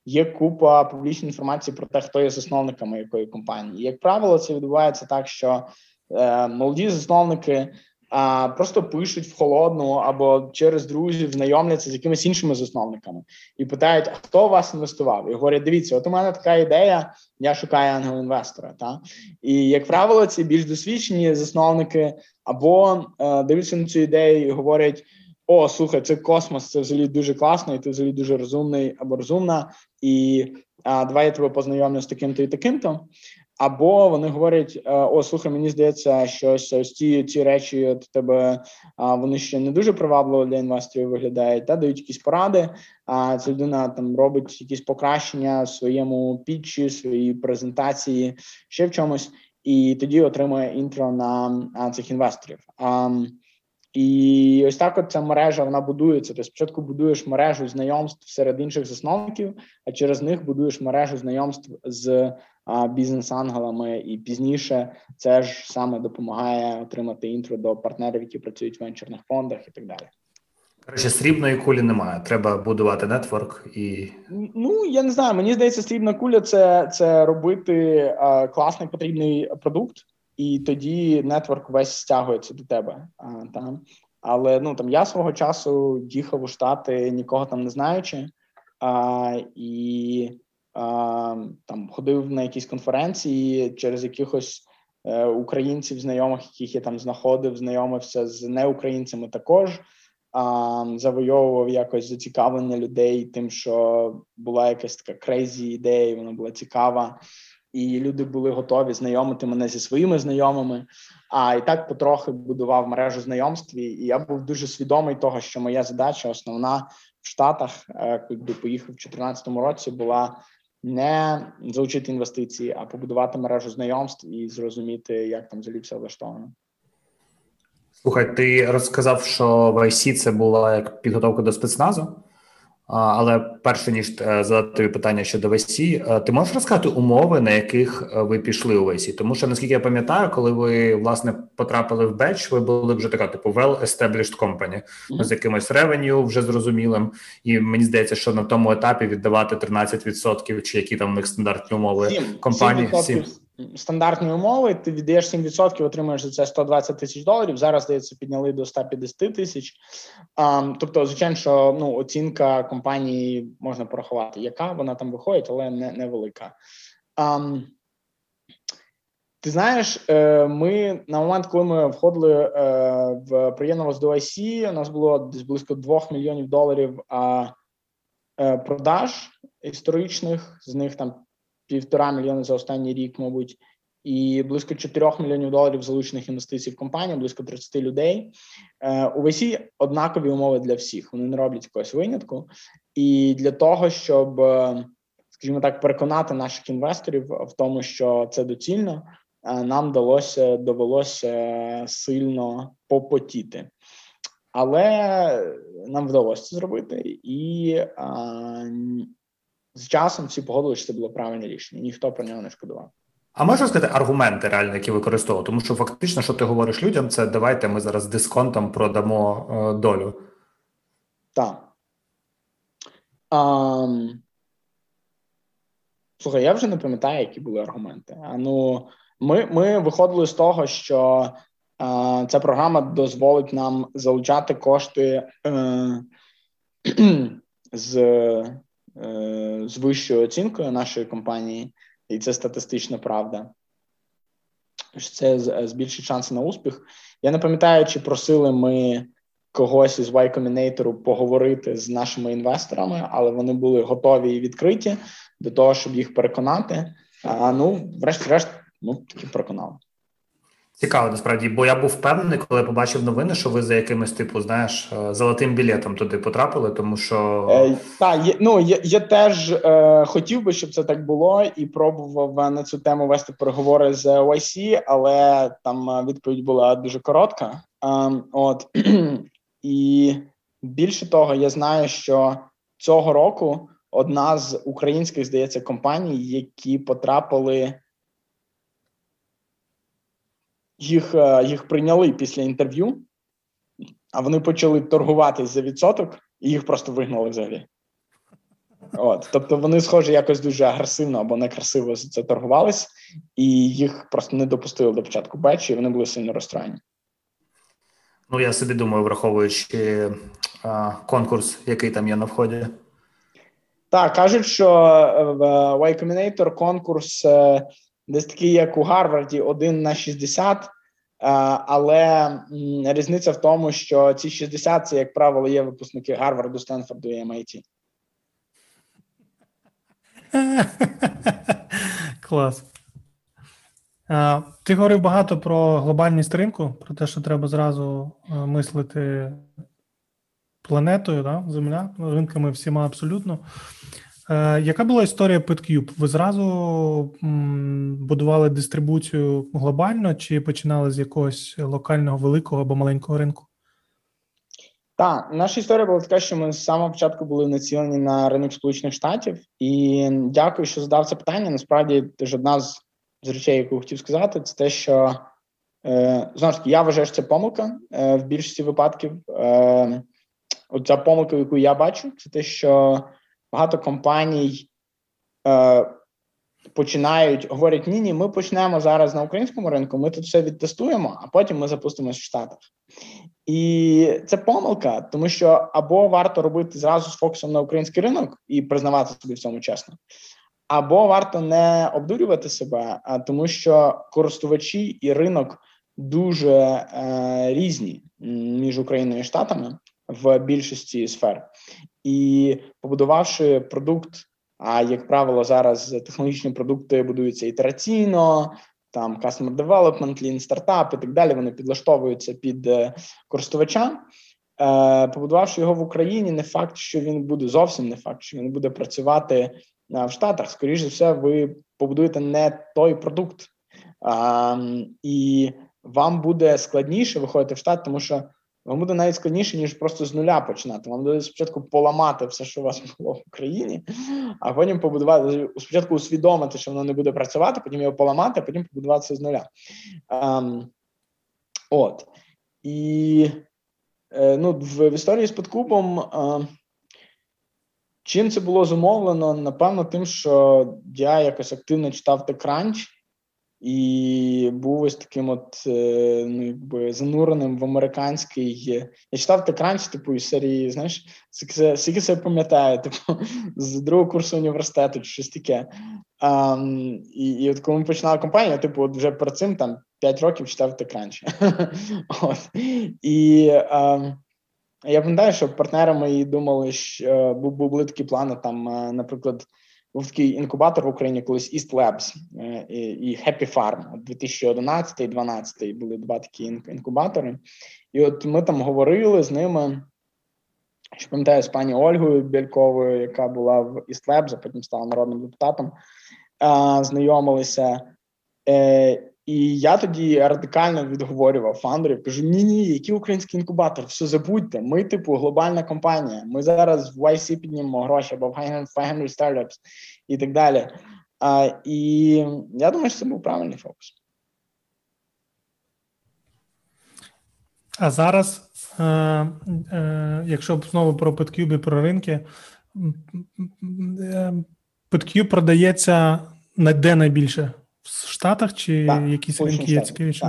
D: є купа публічної інформації про те, хто є засновниками якої компанії. Як правило, це відбувається так, що е, молоді засновники а, просто пишуть в холодну або через друзів знайомляться з якимись іншими засновниками і питають, а хто у вас інвестував? І говорять, дивіться, от у мене така ідея, я шукаю ангел-інвестора. Та? І як правило, ці більш досвідчені засновники або е, дивляться на цю ідею і говорять о, слухай, це космос, це взагалі дуже класно, і ти взагалі дуже розумний або розумна, і а, давай я тебе познайомлю з таким-то і таким-то. Або вони говорять: о, слухай, мені здається, що ось ці ці речі от тебе вони ще не дуже привабливо для інвесторів виглядають, та дають якісь поради. А ця людина там робить якісь покращення в своєму пітчі, своїй презентації, ще в чомусь, і тоді отримує інтро на цих інвесторів. І ось так от ця мережа вона будується. Ти спочатку будуєш мережу знайомств серед інших засновників, а через них будуєш мережу знайомств з бізнес-ангелами, і пізніше це ж саме допомагає отримати інтро до партнерів, які працюють в венчурних фондах і так далі.
C: Короче, срібної кулі немає. Треба будувати нетворк і
D: ну я не знаю. Мені здається, срібна куля це це робити класний потрібний продукт і тоді нетворк весь стягується до тебе. Там. Але ну там я свого часу їхав у штати, нікого там не знаючи, а, і а, там ходив на якісь конференції через якихось е, українців, знайомих, яких я там знаходив, знайомився з неукраїнцями також. А, Завойовував якось зацікавлення людей, тим, що була якась така crazy ідея, вона була цікава, і люди були готові знайомити мене зі своїми знайомими. А і так потрохи будував мережу знайомств. І я був дуже свідомий того, що моя задача основна в Штатах, е, коли поїхав в 2014 році, була не залучити інвестиції, а побудувати мережу знайомств і зрозуміти, як там взагалі все влаштовано.
C: Слухай, ти розказав, що в IC це була як підготовка до спецназу. Але перше ніж е, задати тобі питання щодо VC, е, ти можеш розказати умови, на яких е, ви пішли у VC? Тому що наскільки я пам'ятаю, коли ви власне потрапили в Беч, ви були вже така типу well-established company mm-hmm. з якимось ревеню вже зрозумілим, і мені здається, що на тому етапі віддавати 13% чи які там у них стандартні умови 7, компанії 7%
D: стандартні умови, ти віддаєш 7%, отримуєш за це 120 тисяч доларів. Зараз здається, підняли до 150 тисяч. Тобто, звичайно, що ну оцінка компанії можна порахувати, яка вона там виходить, але не невелика. Ти знаєш, е, ми на момент, коли ми входили е, в приєднувалися до IC, у нас було десь близько 2 мільйонів доларів е, продаж історичних, з них там півтора мільйони за останній рік, мабуть, і близько 4 мільйонів доларів залучених інвестицій в компанію, близько 30 людей. Е, у VC однакові умови для всіх. Вони не роблять якогось винятку. І для того, щоб, е, скажімо так, переконати наших інвесторів в тому, що це доцільно, е, нам далося довелося сильно попотіти. Але нам вдалося це зробити, і з часом всі погодили, що це було правильне рішення. Ніхто про нього не шкодував.
C: А можна сказати аргументи реально, які використовував? Тому що фактично, що ти говориш людям, це давайте ми зараз дисконтом продамо е, долю.
D: Так. А, слухай, я вже не пам'ятаю, які були аргументи. А ну, ми ми виходили з того, що е, ця програма дозволить нам залучати кошти е, з з вищою оцінкою нашої компанії, і це статистична правда. Це збільшить шанси на успіх. Я не пам'ятаю, чи просили ми когось із Y Combinator поговорити з нашими інвесторами, але вони були готові і відкриті до того, щоб їх переконати. А ну, врешті-решт, ну таки переконали.
C: Цікаво, насправді, бо я був впевнений, коли побачив новини, що ви за якимось типу, знаєш, е, золотим білетом туди потрапили, тому що
D: е, так, є, ну я, я теж е, хотів би, щоб це так було, і пробував на цю тему вести переговори з YC, але там е, відповідь була дуже коротка. Е, от і більше того, я знаю, що цього року одна з українських здається компаній, які потрапили їх е, їх прийняли після інтерв'ю, а вони почали торгуватись за відсоток, і їх просто вигнали взагалі. От, Тобто вони, схоже, якось дуже агресивно або некрасиво за це торгувались, і їх просто не допустили до початку бечі, і вони були сильно розстроєні.
C: Ну, я собі думаю, враховуючи а, конкурс, який там є на вході.
D: Так, кажуть, що в Y Combinator конкурс е, десь такий, як у Гарварді, 1 на 60, е, але різниця в тому, що ці 60 це, як правило, є випускники Гарварду, Стенфорду і MIT.
B: Клас. Е, ти говорив багато про глобальність ринку, про те, що треба зразу е, мислити планетою, да? Земля, ринками всіма абсолютно. Е, яка була історія PetCube? Ви зразу будували дистрибуцію глобально чи починали з якогось локального великого або маленького ринку?
D: Так, наша історія була така, що ми з самого початку були націлені на ринок Сполучених Штатів, і дякую, що задав це питання. Насправді, теж одна з, з речей, яку хотів сказати, це те, що е, знову ж таки, я вважаю, що це помилка е, в більшості випадків. Е, Оця помилка, яку я бачу, це те, що багато компаній е, починають говорять: ні, ні, ми почнемо зараз на українському ринку, ми тут все відтестуємо, а потім ми запустимося в Штатах. І це помилка, тому що або варто робити зразу з фокусом на український ринок і признавати собі в цьому чесно, Або варто не обдурювати себе, а тому що користувачі і ринок дуже е, різні між Україною і Штатами в більшості сфер, і побудувавши продукт. А як правило, зараз технологічні продукти будуються ітераційно, там customer development, lean стартап і так далі. Вони підлаштовуються під е, користувача. Е, побудувавши його в Україні, не факт, що він буде зовсім не факт, що він буде працювати е, в Штатах. Скоріше все, ви побудуєте не той продукт, і вам буде складніше виходити в штат, тому що вам буде навіть складніше, ніж просто з нуля починати. Вам буде спочатку поламати все, що у вас було в Україні, а потім побудувати спочатку усвідомити, що воно не буде працювати, потім його поламати, а потім побудуватися з нуля. Um, от і е, ну, в, в історії з подкупом. Е, чим це було зумовлено? Напевно, тим, що я якось активно читав TechCrunch, і був ось таким, от е, ну якби зануреним в американський. Я читав Текранч, типу, із серії, знаєш, скільки себе пам'ятаю, типу, з другого курсу університету, чи щось таке. А, і, і от коли ми починали компанію, я типу, от вже перед цим там 5 років читав Текранч. от. І а, я пам'ятаю, що партнери мої думали, що були такі плани, там, наприклад був такий інкубатор в Україні колись East Labs е, і Happy Farm. 2011 і 2012 були два такі інкубатори. І от ми там говорили з ними. Що пам'ятаю з пані Ольгою Бєльковою, яка була в East Labs, а потім стала народним депутатом, знайомилися. Е, і я тоді радикально відговорював фаундерів, кажу: ні, ні, який український інкубатор, все забудьте. Ми, типу, глобальна компанія. Ми зараз в YC піднімемо гроші або в 500 Startups і так далі. А, І я думаю, що це був правильний фокус.
B: А зараз, е, е, якщо знову про PetCube і про ринки, PetCube продається на де найбільше? В Штатах чи так, якісь ринки є цікавіші?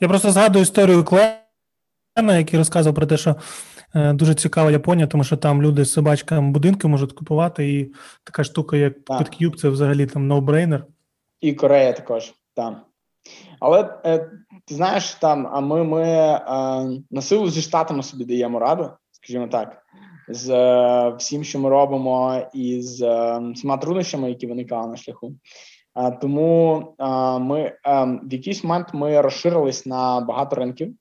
B: Я просто згадую історію Клена, який розказував про те, що е, дуже цікава Японія, тому що там люди з собачками будинки можуть купувати, і така штука, як PetCube, це взагалі там no-brainer.
D: І Корея також, так. Але е, ти знаєш, там, а ми ми е, на силу зі штатами собі даємо раду, скажімо так. З е, всім, що ми робимо, і з е, всіма труднощами, які виникали на шляху. Тому ми в якийсь момент ми розширились на багато ринків,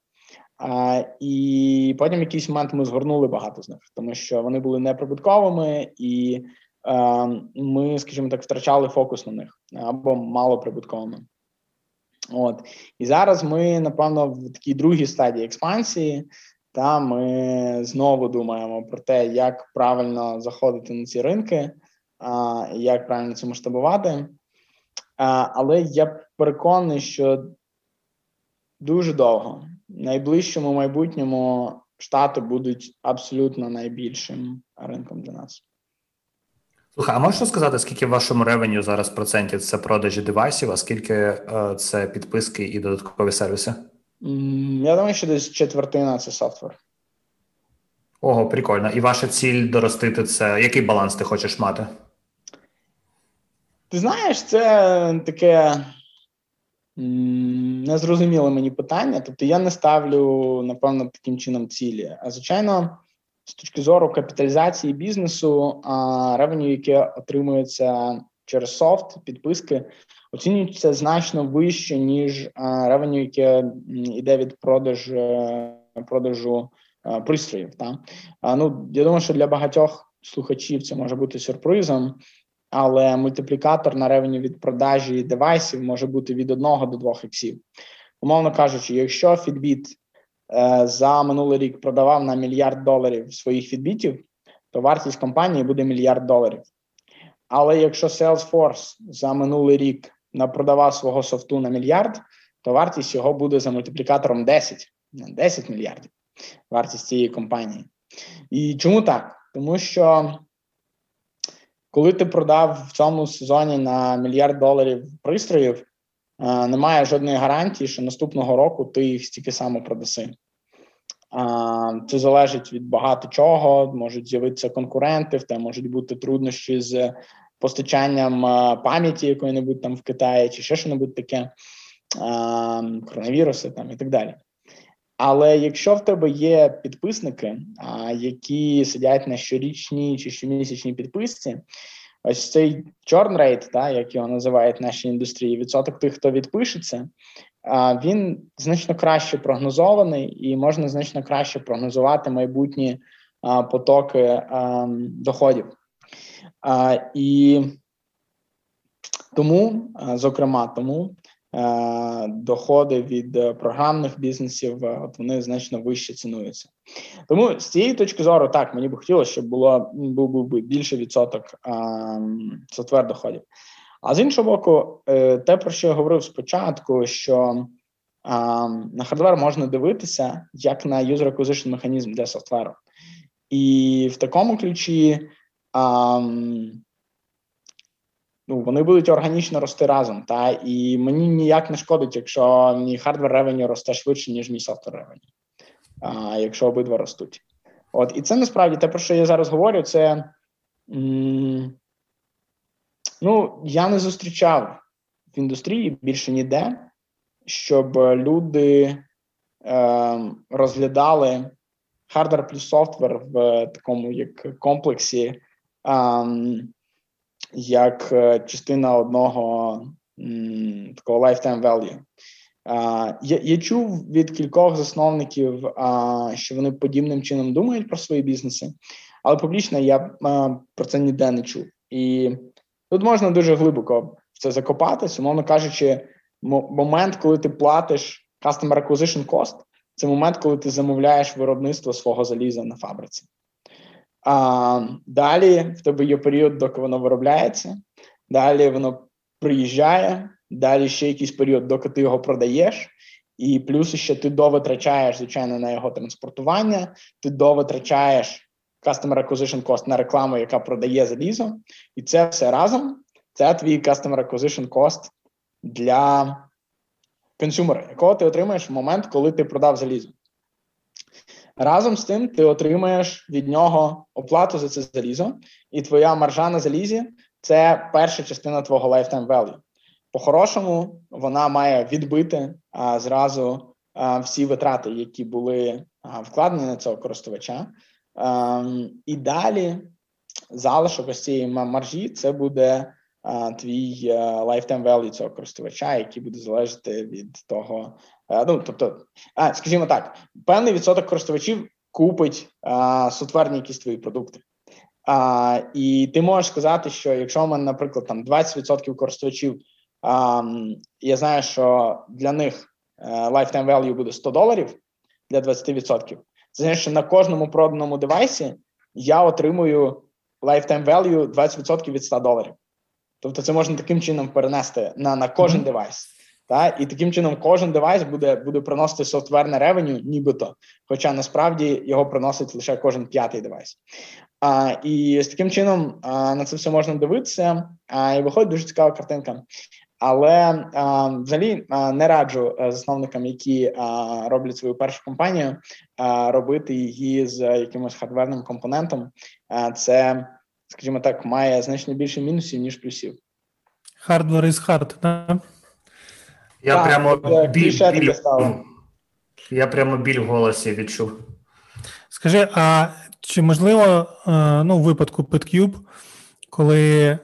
D: і потім в якийсь момент ми згорнули багато з них, тому що вони були неприбутковими, і ми, скажімо так, втрачали фокус на них або малоприбутковими. От і зараз ми напевно в такій другій стадії експансії. Та ми знову думаємо про те, як правильно заходити на ці ринки, як правильно це масштабувати. Але я переконаний, що дуже довго в найближчому майбутньому штати будуть абсолютно найбільшим ринком для нас.
C: Слухай, а можеш сказати, скільки в вашому ревеню зараз процентів це продажі девайсів, а скільки е, це підписки і додаткові сервіси?
D: Я думаю, що десь четвертина це софтвер.
C: Ого, прикольно. І ваша ціль доростити це. Який баланс ти хочеш мати?
D: Ти знаєш, це таке незрозуміле мені питання. Тобто я не ставлю, напевно, таким чином цілі. А звичайно, з точки зору капіталізації бізнесу, а ревеню, яке отримується через софт, підписки, оцінюється значно вище, ніж ревеню, яке йде від продажу продажу пристроїв. Та? Ну, Я думаю, що для багатьох слухачів це може бути сюрпризом але мультиплікатор на ревені від продажі девайсів може бути від 1 до 2 іксів. Умовно кажучи, якщо Fitbit е, за минулий рік продавав на мільярд доларів своїх фідбітів, то вартість компанії буде мільярд доларів. Але якщо Salesforce за минулий рік продавав свого софту на мільярд, то вартість його буде за мультиплікатором 10, 10 мільярдів вартість цієї компанії. І чому так? Тому що коли ти продав в цьому сезоні на мільярд доларів пристроїв, е, немає жодної гарантії, що наступного року ти їх стільки само продаси. Це залежить від багато чого. Можуть з'явитися конкуренти, в те можуть бути труднощі з постачанням пам'яті якої-небудь там в Китаї, чи ще що-небудь таке, коронавіруси там і так далі. Але якщо в тебе є підписники, які сидять на щорічній чи щомісячній підписці, ось цей churn rate, та, як його називають в нашій індустрії, відсоток тих, хто відпишеться, він значно краще прогнозований і можна значно краще прогнозувати майбутні потоки доходів. І тому, зокрема, тому доходи від програмних бізнесів от вони значно вище цінуються. Тому з цієї точки зору, так мені би хотілося, щоб було був би більше відсоток software доходів. А з іншого боку, е, те, про що я говорив спочатку, що на hardware можна дивитися як на user acquisition механізм для софтверу. І в такому ключі ну, вони будуть органічно рости разом. Та І мені ніяк не шкодить, якщо мій hardware revenue росте швидше, ніж мій software revenue, якщо обидва ростуть. От, І це насправді те, про що я зараз говорю, це. М- Ну, я не зустрічав в індустрії більше ніде, щоб люди е, розглядали hardware плюс software в такому як комплексі, е, як е, частина одного такого lifetime value. Я я чув від кількох засновників, що вони подібним чином думають про свої бізнеси, але публічно я про це ніде не чув. І Тут можна дуже глибоко в це закопатись, умовно кажучи, момент, коли ти платиш Customer Acquisition Cost, це момент, коли ти замовляєш виробництво свого заліза на фабриці. А, Далі в тебе є період, доки воно виробляється, далі воно приїжджає, далі ще якийсь період, доки ти його продаєш, і плюс ще ти довитрачаєш, звичайно, на його транспортування, ти довитрачаєш Customer Acquisition Cost на рекламу, яка продає залізо, і це все разом. Це твій Customer Acquisition Cost для консюмера, якого ти отримаєш в момент, коли ти продав залізо. Разом з тим, ти отримаєш від нього оплату за це залізо, і твоя маржа на залізі це перша частина твого lifetime value. По-хорошому, вона має відбити а, зразу а, всі витрати, які були а, вкладені на цього користувача. Ем, і далі залишок ось цієї маржі це буде е, твій е, lifetime value цього користувача, який буде залежати від того. Е, ну тобто, а, скажімо так, певний відсоток користувачів купить софтверні якісь твої продукти. А, І ти можеш сказати, що якщо у мене, наприклад, там 20% користувачів, а, я знаю, що для них lifetime value буде 100 доларів для 20%, це значить, що на кожному проданому девайсі я отримую lifetime value 20% від 100 доларів. Тобто, це можна таким чином перенести на на кожен mm-hmm. девайс. Та? І таким чином кожен девайс буде буде приносити софтверне ревеню, нібито, хоча насправді його приносить лише кожен п'ятий девайс. А, І з таким чином а, на це все можна дивитися. А, І виходить дуже цікава картинка. Але а, взагалі а, не раджу е, засновникам, які а, роблять свою першу компанію, робити її з якимось хардверним компонентом. Це, скажімо так, має значно більше мінусів ніж плюсів.
B: Hardware is hard, так?
C: Я так, прямо біль, біль, я прямо біль в голосі відчув.
B: Скажи, а чи можливо е, ну, в випадку PetCube, коли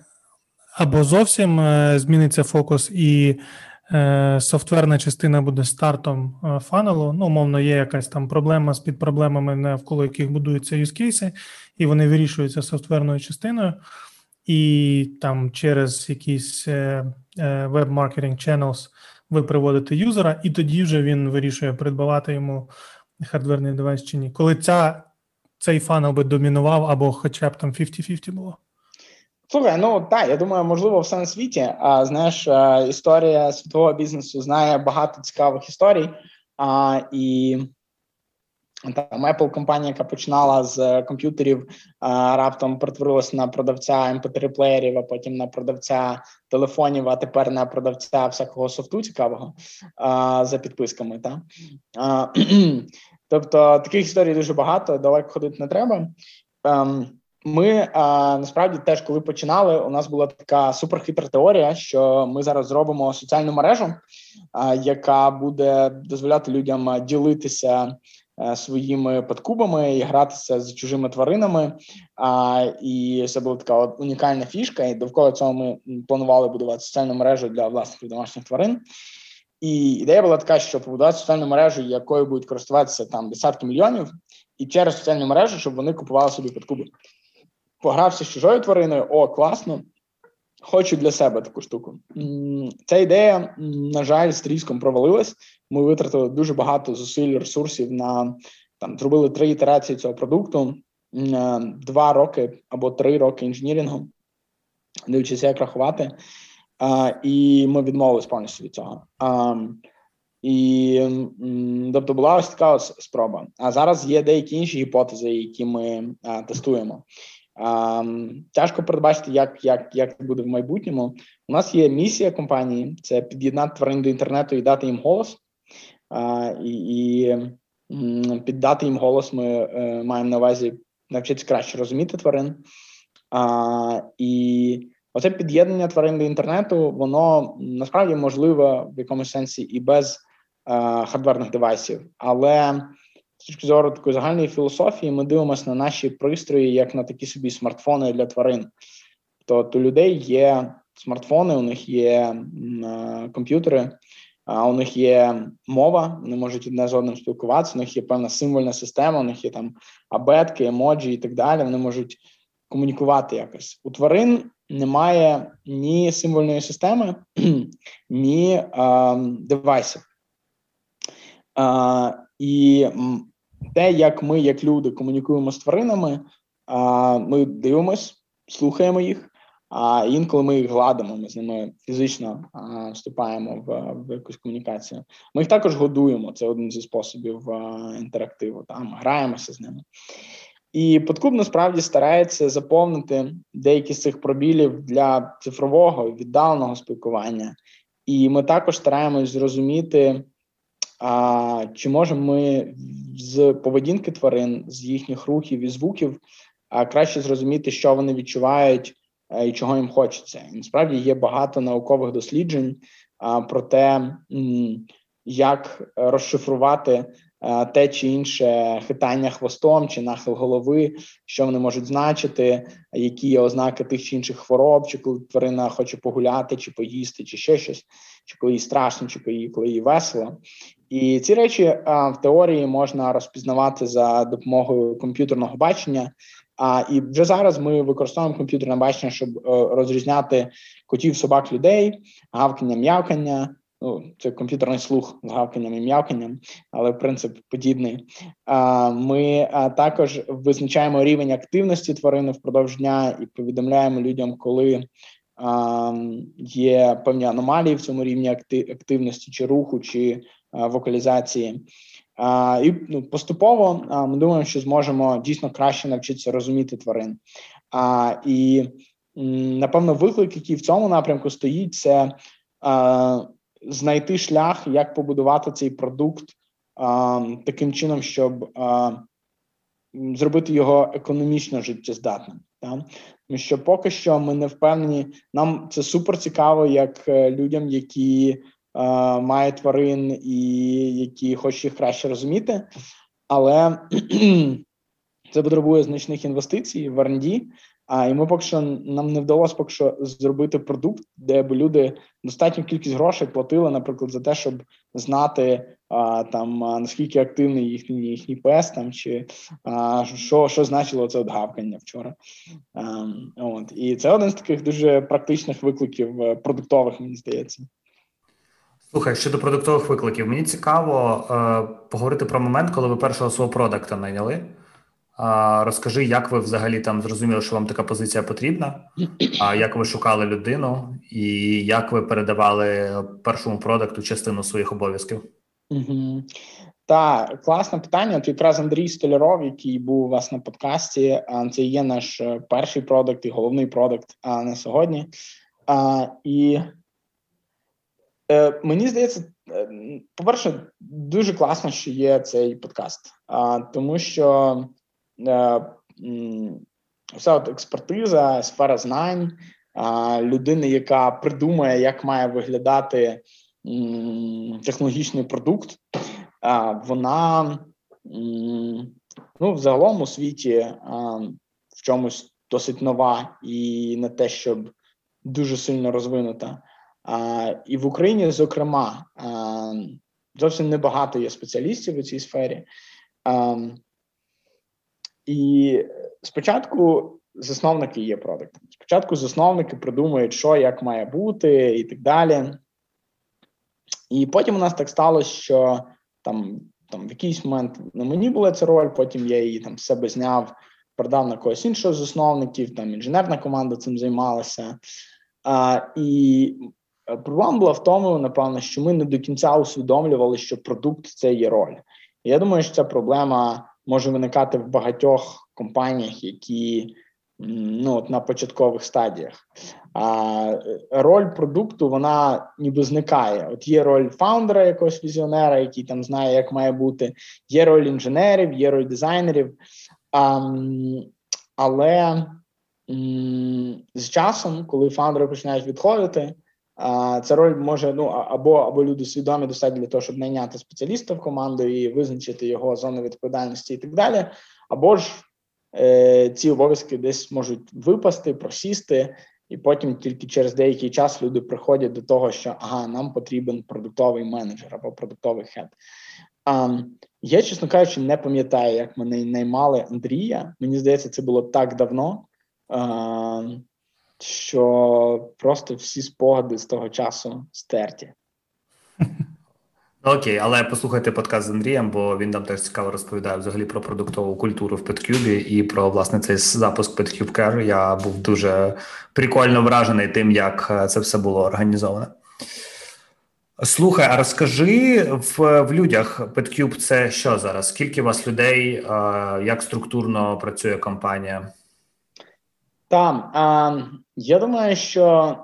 B: або зовсім е, зміниться фокус, і е, софтверна частина буде стартом фанелу. Ну, умовно, є якась там проблема з підпроблемами, навколо яких будуються юзкейси, і вони вирішуються софтверною частиною. І там через якісь web marketing channels ви приводите юзера, і тоді вже він вирішує придбавати йому хардверний девайс чи ні. Коли ця, цей funnel би домінував, або хоча б там 50-50 було.
D: Слухай, ну так, я думаю, можливо, все на світі. А знаєш, історія світового бізнесу знає багато цікавих історій. А, І там Apple компанія, яка починала з комп'ютерів, раптом перетворилася на продавця mp3 плеєрів, а потім на продавця телефонів, а тепер на продавця всякого софту цікавого за підписками. Та? Тобто таких історій дуже багато, далеко ходити не треба. Ем, ми насправді теж, коли починали, у нас була така суперхитра теорія, що ми зараз зробимо соціальну мережу, яка буде дозволяти людям ділитися своїми подкубами і гратися з чужими тваринами. А, І це була така унікальна фішка. І довкола цього ми планували будувати соціальну мережу для власників домашніх тварин. І ідея була така, що побудувати соціальну мережу, якою будуть користуватися там десятки мільйонів, і через соціальну мережу, щоб вони купували собі подкуби погрався з чужою твариною, о, класно. Хочу для себе таку штуку. Ця ідея, на жаль, з тріском провалилась. Ми витратили дуже багато зусиль, ресурсів на там зробили три ітерації цього продукту, е, два роки або три роки інженірингу, дивлячись, як рахувати. І ми відмовились повністю від цього. І тобто була ось така ось спроба. А зараз є деякі інші гіпотези, які ми тестуємо. Тяжко передбачити, як як, як це буде в майбутньому. У нас є місія компанії: це під'єднати тварин до інтернету і дати їм голос. І піддати їм голос. Ми е, маємо на увазі навчитися краще розуміти тварин. І оце під'єднання тварин до інтернету, воно насправді можливе в якомусь сенсі і без хардверних девайсів. Але з точки зору такої загальної філософії, ми дивимося на наші пристрої як на такі собі смартфони для тварин. Тобто у людей є смартфони, у них є комп'ютери, а у них є мова, вони можуть одне з одним спілкуватися, у них є певна символьна система, у них є там абетки, емоджі і так далі. Вони можуть комунікувати якось. У тварин немає ні символьної системи, ні а, девайсів. А, І те, як ми, як люди, комунікуємо з тваринами, ми дивимось, слухаємо їх, а інколи ми їх гладимо, ми з ними фізично вступаємо в, в якусь комунікацію. Ми їх також годуємо. Це один зі способів інтерактиву. Там граємося з ними. І подкуб насправді старається заповнити деякі з цих пробілів для цифрового віддаленого спілкування. І ми також стараємось зрозуміти. А чи можемо ми з поведінки тварин, з їхніх рухів і звуків краще зрозуміти, що вони відчувають і чого їм хочеться? І насправді є багато наукових досліджень про те, як розшифрувати те чи інше хитання хвостом чи нахил голови, що вони можуть значити, які є ознаки тих чи інших хвороб, чи коли тварина хоче погуляти, чи поїсти, чи ще щось, чи коли їй страшно, чи коли їй, коли їй весело. І ці речі в теорії можна розпізнавати за допомогою комп'ютерного бачення. А і вже зараз ми використовуємо комп'ютерне бачення, щоб е, розрізняти котів, собак, людей, гавкання, м'явкання. Ну, це комп'ютерний слух з гавканням і м'явканням, але принцип подібний. Ми також визначаємо рівень активності тварини впродовж дня і повідомляємо людям, коли є певні аномалії в цьому рівні активності чи руху, чи вокалізації. І ну, поступово ми думаємо, що зможемо дійсно краще навчитися розуміти тварин. І напевно, виклик, який в цьому напрямку стоїть, це знайти шлях, як побудувати цей продукт таким чином, щоб зробити його економічно життєздатним. Тому що поки що ми не впевнені, нам це супер цікаво, як е, людям, які має тварин і які хочуть їх краще розуміти, але це потребує значних інвестицій в R&D, а і ми поки що нам не вдалося поки що зробити продукт, де б люди достатню кількість грошей платили, наприклад, за те, щоб знати а, там наскільки активний їхній їхній пес, там чи а, що що значило це от гавкання вчора. А, от і це один з таких дуже практичних викликів е, продуктових, мені здається.
C: Слухай, щодо продуктових викликів, мені цікаво е, поговорити про момент, коли ви першого свого продакта найняли. Розкажи, як ви взагалі там зрозуміли, що вам така позиція потрібна, а як ви шукали людину, і як ви передавали першому продакту частину своїх обов'язків?
D: Угу. Так, класне питання. От якраз Андрій Столяров, який був у вас на подкасті, це є наш е, перший продакт і головний продакт на сьогодні. І Е, Мені здається, е, по-перше, дуже класно, що є цей подкаст, тому що вся от експертиза, сфера знань, людини, яка придумає, як має виглядати технологічний продукт, вона ну, взагалом у світі в чомусь досить нова і не те, щоб дуже сильно розвинута. І в Україні, зокрема, зовсім небагато є спеціалістів у цій сфері. І спочатку засновники є продуктом. Спочатку засновники придумують, що як має бути, і так далі. І потім у нас так сталося, що там там в якийсь момент на мені була ця роль, потім я її там себе зняв, продав на когось іншого з засновників, там інженерна команда цим займалася. А, І проблема була в тому, напевно, що ми не до кінця усвідомлювали, що продукт це є роль. І я думаю, що ця проблема може виникати в багатьох компаніях, які ну, от на початкових стадіях. А роль продукту вона ніби зникає. От є роль фаундера, якогось візіонера, який там знає, як має бути, є роль інженерів, є роль дизайнерів. А, Але з часом, коли фаундери починають відходити, а, ця роль може ну або або люди свідомі достатньо для того, щоб найняти спеціаліста в команду і визначити його зону відповідальності і так далі, або ж е, ці обов'язки десь можуть випасти, просісти, і потім тільки через деякий час люди приходять до того, що ага, нам потрібен продуктовий менеджер або продуктовий хед. А, Я, чесно кажучи, не пам'ятаю, як мене наймали Андрія. Мені здається, це було так давно, а, що просто всі спогади з того часу стерті.
C: Окей, але послухайте подкаст з Андрієм, бо він там теж цікаво розповідає взагалі про продуктову культуру в PetCube і про власне цей запуск PetCube Care. Я був дуже прикольно вражений тим, як е, це все було організовано. Слухай, а розкажи в в людях PetCube це що зараз? Скільки у вас людей, е, як структурно працює компанія?
D: Там я думаю, що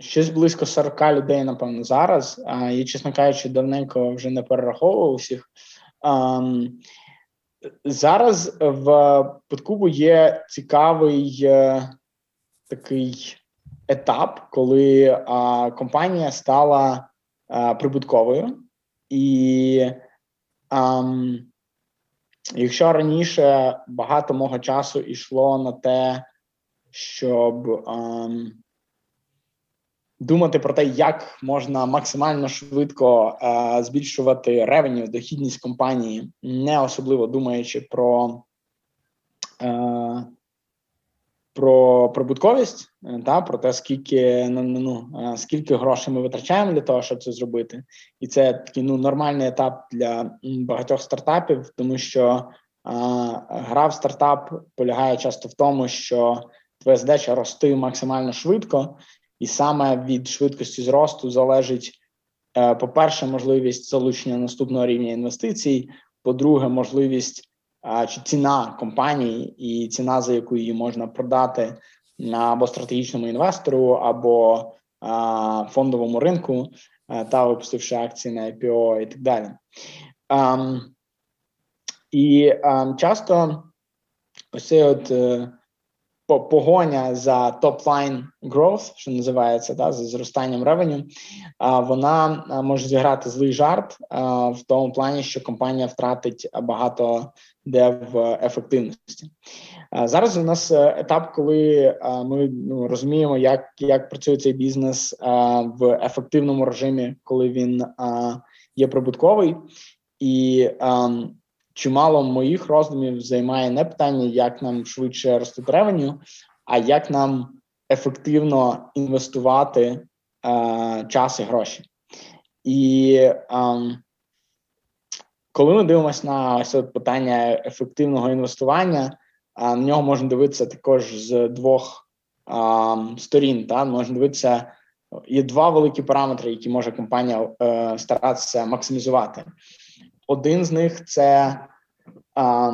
D: Щось близько 40 людей, напевно, зараз. А, І, чесно кажучи, давненько вже не перераховував усіх. Зараз в Подкубу є цікавий е, такий етап, коли компанія стала прибутковою. І а, якщо раніше багато мого часу йшло на те, щоб. А, думати про те, як можна максимально швидко е, збільшувати ревеню, дохідність компанії, не особливо думаючи про е, про прибутковість, е, та про те, скільки ну, ну, ну е, скільки грошей ми витрачаємо для того, щоб це зробити, і це такий ну нормальний етап для багатьох стартапів, тому що е, гра в стартап полягає часто в тому, що твоя задача рости максимально швидко, і саме від швидкості зросту залежить, е, по-перше, можливість залучення наступного рівня інвестицій. По-друге, можливість чи ціна компанії і ціна, за яку її можна продати або стратегічному інвестору, або фондовому ринку, е, та випустивши акції на IPO і так далі. Ем, і ем, часто ось цей от е, погоня за топ-лайн growth, що називається, да, за зростанням ревеню, вона може зіграти злий жарт в тому плані, що компанія втратить багато де в ефективності. Зараз у нас е, етап, коли ми ну, розуміємо, як як працює цей бізнес в ефективному режимі, коли він є прибутковий, і чимало моїх роздумів займає не питання, як нам швидше ростити ревеню, а як нам ефективно інвестувати е, час і гроші. І е, коли ми дивимося на ось питання ефективного інвестування, е, на нього можна дивитися також з двох е, сторін. Та? Можна дивитися, є два великі параметри, які може компанія е, старатися максимізувати. Один з них це а,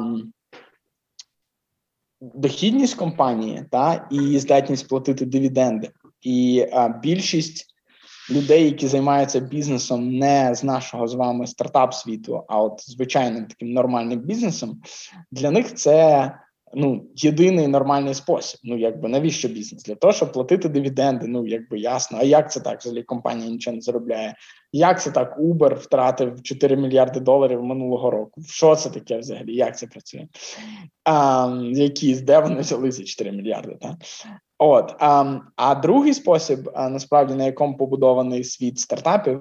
D: дохідність компанії та і здатність платити дивіденди. І а, більшість людей, які займаються бізнесом, не з нашого з вами стартап світу, а от звичайним таким нормальним бізнесом, для них це ну, єдиний нормальний спосіб. Ну, якби навіщо бізнес? Для того, щоб платити дивіденди, ну якби ясно. А як це так? Взагалі компанія нічого не заробляє? Як це так? Uber втратив 4 мільярди доларів минулого року? Що це таке взагалі? Як це працює? А, Які де вони взяли ці 4 мільярди? Так? От а а другий спосіб, а, насправді на якому побудований світ стартапів,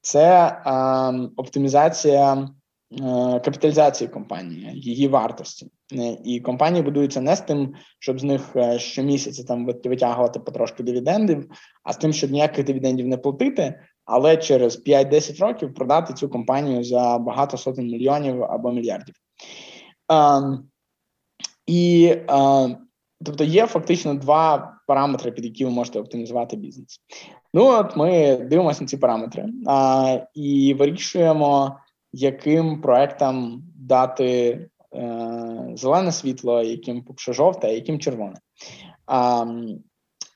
D: це а, оптимізація капіталізації компанії, її вартості, е, і компанії будуються не з тим, щоб з них е, щомісяця там витягувати потрошки дивідендів, а з тим, щоб ніяких дивідендів не платити, але через 5-10 років продати цю компанію за багато сотень мільйонів або мільярдів. І тобто є фактично два параметри, під які ви можете оптимізувати бізнес. Ну от ми дивимося на ці параметри а, і вирішуємо яким проектам дати е, зелене світло, яким поки жовте, а яким червоне. А,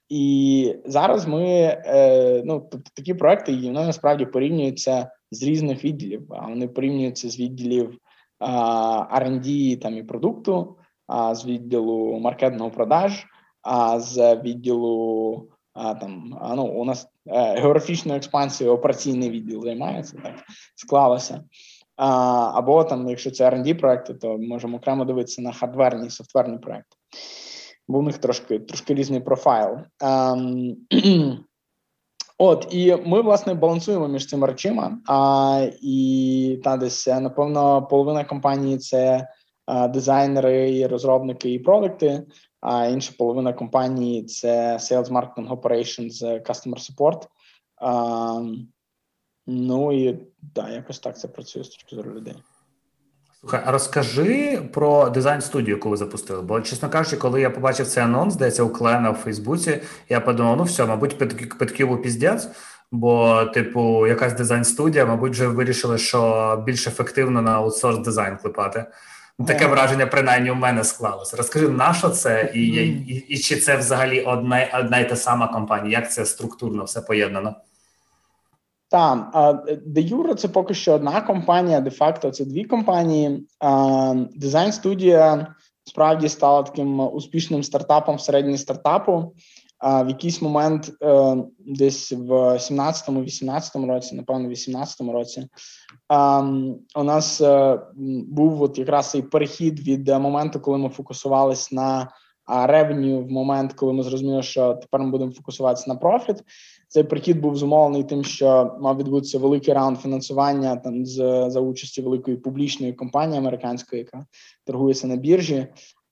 D: І зараз ми е, ну тобто такі проекти вони насправді порівнюються з різних відділів. А вони порівнюються з відділів R&D там і продукту, а з відділу маркетного продаж, а з відділу а, там ну у нас е, географічною експансією операційний відділ займається так склалося. А, Або там, якщо це R&D проекти, то можемо окремо дивитися на хардверні і софтверні проекти, бо у них трошки трошки різний профайл. А, От, і ми, власне, балансуємо між цими речима. А, І та десь, напевно, половина компанії це а, дизайнери, і розробники і продукти, а інша половина компанії це Sales Marketing Operations, Customer Support. Ну і да, якось так це працює з точки зору людей.
C: Слухай, а розкажи про дизайн студію, яку ви запустили. Бо, чесно кажучи, коли я побачив цей анонс, здається, у Клена у Фейсбуці, я подумав, ну все, мабуть, Петківу піздець, бо, типу, якась дизайн-студія, мабуть, вже вирішили, що більш ефективно на аутсорс дизайн клепати. Таке враження, принаймні, у мене склалося. Розкажи, на що це, і, і, і чи це взагалі одна одна й та сама компанія? Як це структурно все поєднано?
D: Так, де Юра це поки що одна компанія, де-факто це дві компанії. Дизайн студія справді стала таким успішним стартапом всередині стартапу. В якийсь момент, е, десь в 17-18 році, напевно, в 18-му році, у нас е, був от якраз цей перехід від моменту, коли ми фокусувалися на ревеню, в момент, коли ми зрозуміли, що тепер ми будемо фокусуватися на профіт. Цей прихід був зумовлений тим, що мав відбутися великий раунд фінансування там з за участі великої публічної компанії американської, яка торгується на біржі.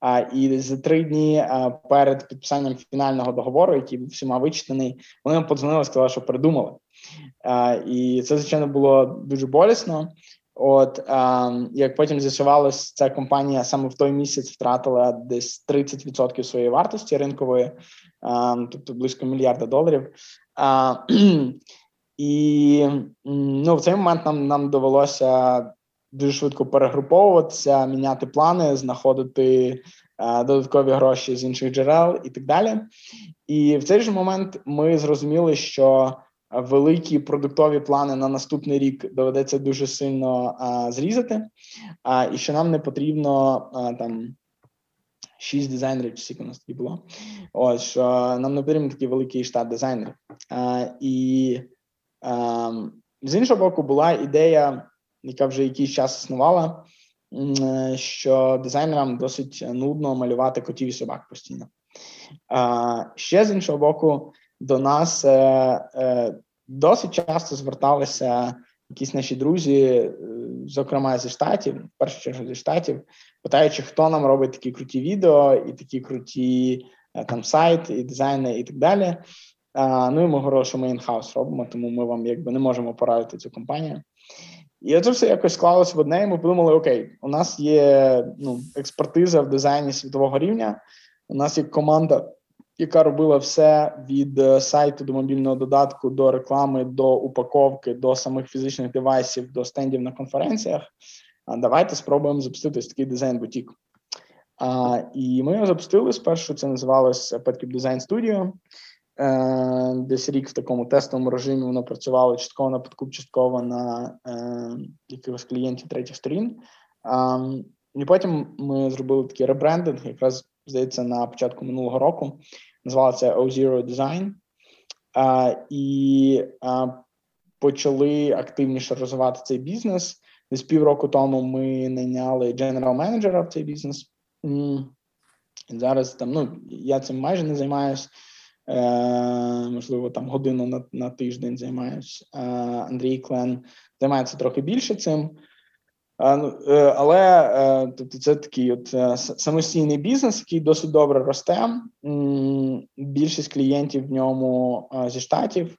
D: А і за три дні перед підписанням фінального договору, який був всіма вичитаний, вони нам подзвонили, сказали, що придумали. А, І це звичайно було дуже болісно. От а, як потім з'ясувалось, ця компанія саме в той місяць втратила десь 30% своєї вартості ринкової, а, тобто близько мільярда доларів. А, І ну, в цей момент нам нам довелося дуже швидко перегруповуватися, міняти плани, знаходити а, додаткові гроші з інших джерел і так далі. І в цей же момент ми зрозуміли, що великі продуктові плани на наступний рік доведеться дуже сильно а, зрізати, а, і що нам не потрібно а, там шість дизайнерів, чи скільки у нас тоді було. Ось що нам не потрібен такий великий штат дизайнерів. А, І а, з іншого боку, була ідея, яка вже якийсь час існувала, що дизайнерам досить нудно малювати котів і собак постійно. Ще з іншого боку, до нас е, е, досить часто зверталися якісь наші друзі, е, зокрема зі штатів, в першу чергу зі штатів, питаючи, хто нам робить такі круті відео і такі круті е, там сайт, і дизайни, і так далі. Ну і ми говорили, що ми інхаус робимо, тому ми вам якби не можемо порадити цю компанію. І це все якось склалося в одне, і ми подумали: окей, у нас є ну, експертиза в дизайні світового рівня, у нас є команда яка робила все від е, сайту до мобільного додатку, до реклами, до упаковки, до самих фізичних девайсів, до стендів на конференціях. А Давайте спробуємо запустити такий дизайн бутік. А, І ми його запустили спершу. Це називалось Petkip Design Studio. Е, Десь рік в такому тестовому режимі воно працювало частково на підкуп, частково на е, якихось клієнтів третіх сторін. І потім ми зробили такий ребрендинг, якраз здається, на початку минулого року. Назвали це O-Zero Design. І почали активніше розвивати цей бізнес. Десь півроку тому ми найняли дженерал менеджера в цей бізнес. Зараз там ну я цим майже не займаюся. Е, Можливо, там годину на на тиждень займаюся. Е, Андрій Клен займається трохи більше цим. Ну, е, але е, тобто це такий от самостійний бізнес, який досить добре росте. Більшість клієнтів в ньому зі штатів,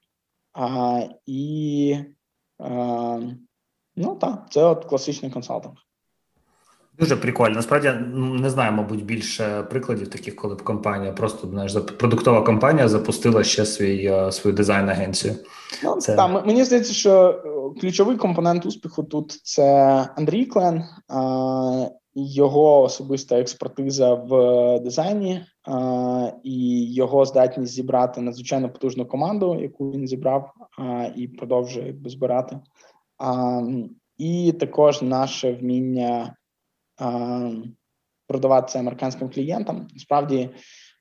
D: і ну так, це от класичний консалтинг.
C: Дуже прикольно. Насправді не знаю, мабуть, більше прикладів таких, коли б компанія просто знаєш, продуктова компанія запустила ще свій свою дизайн-агенцію.
D: Ну, це... Так, мені здається, що е, ключовий компонент успіху тут це Андрій Клен, його особиста експертиза в дизайні і його здатність зібрати надзвичайно потужну команду, яку він зібрав і продовжує якби збирати. І також наше вміння продавати це американським клієнтам. Насправді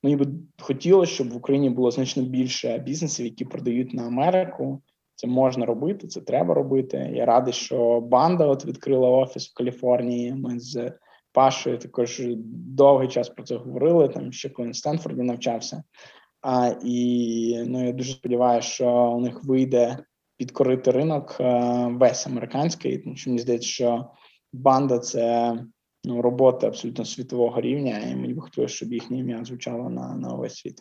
D: мені би хотілося, щоб в Україні було значно більше бізнесів, які продають на Америку. Це можна робити, це треба робити. Я радий, що банда от відкрила офіс в Каліфорнії. Ми з Пашою також довгий час про це говорили. Там ще коли в Стенфорді навчався. А, І ну я дуже сподіваюся, що у них вийде підкорити ринок весь американський, тому що мені здається, що банда це ну, роботи абсолютно світового рівня, і мені б хотілося, щоб їхнє ім'я звучало на на увесь світ.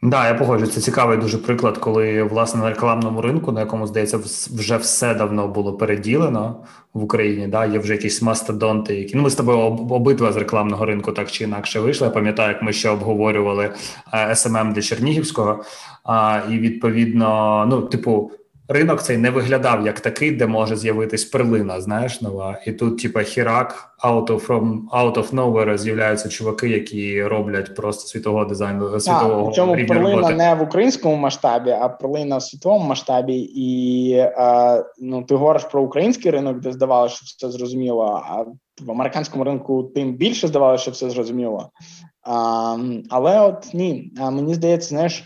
C: Так, да, я погоджуюсь. Це цікавий дуже приклад, коли власне на рекламному ринку, на якому здається, вже все давно було переділено в Україні. Да, Є вже якісь мастодонти, які ну ми з тобою обидва з рекламного ринку так чи інакше вийшли. Я пам'ятаю, як ми ще обговорювали SMM е, для Чернігівського. А, І відповідно, ну, типу, ринок цей не виглядав як такий, де може з'явитись перлина, знаєш, нова. І тут, типа, хірак, out of, from, out of nowhere з'являються чуваки, які роблять просто світового дизайну, світового
D: Чому перлина роботи. не в українському масштабі, а перлина в світовому масштабі. І е, ну, ти говориш про український ринок, де здавалося, що все зрозуміло, а в американському ринку тим більше здавалося, що все зрозуміло. А, Але от ні, мені здається, знаєш,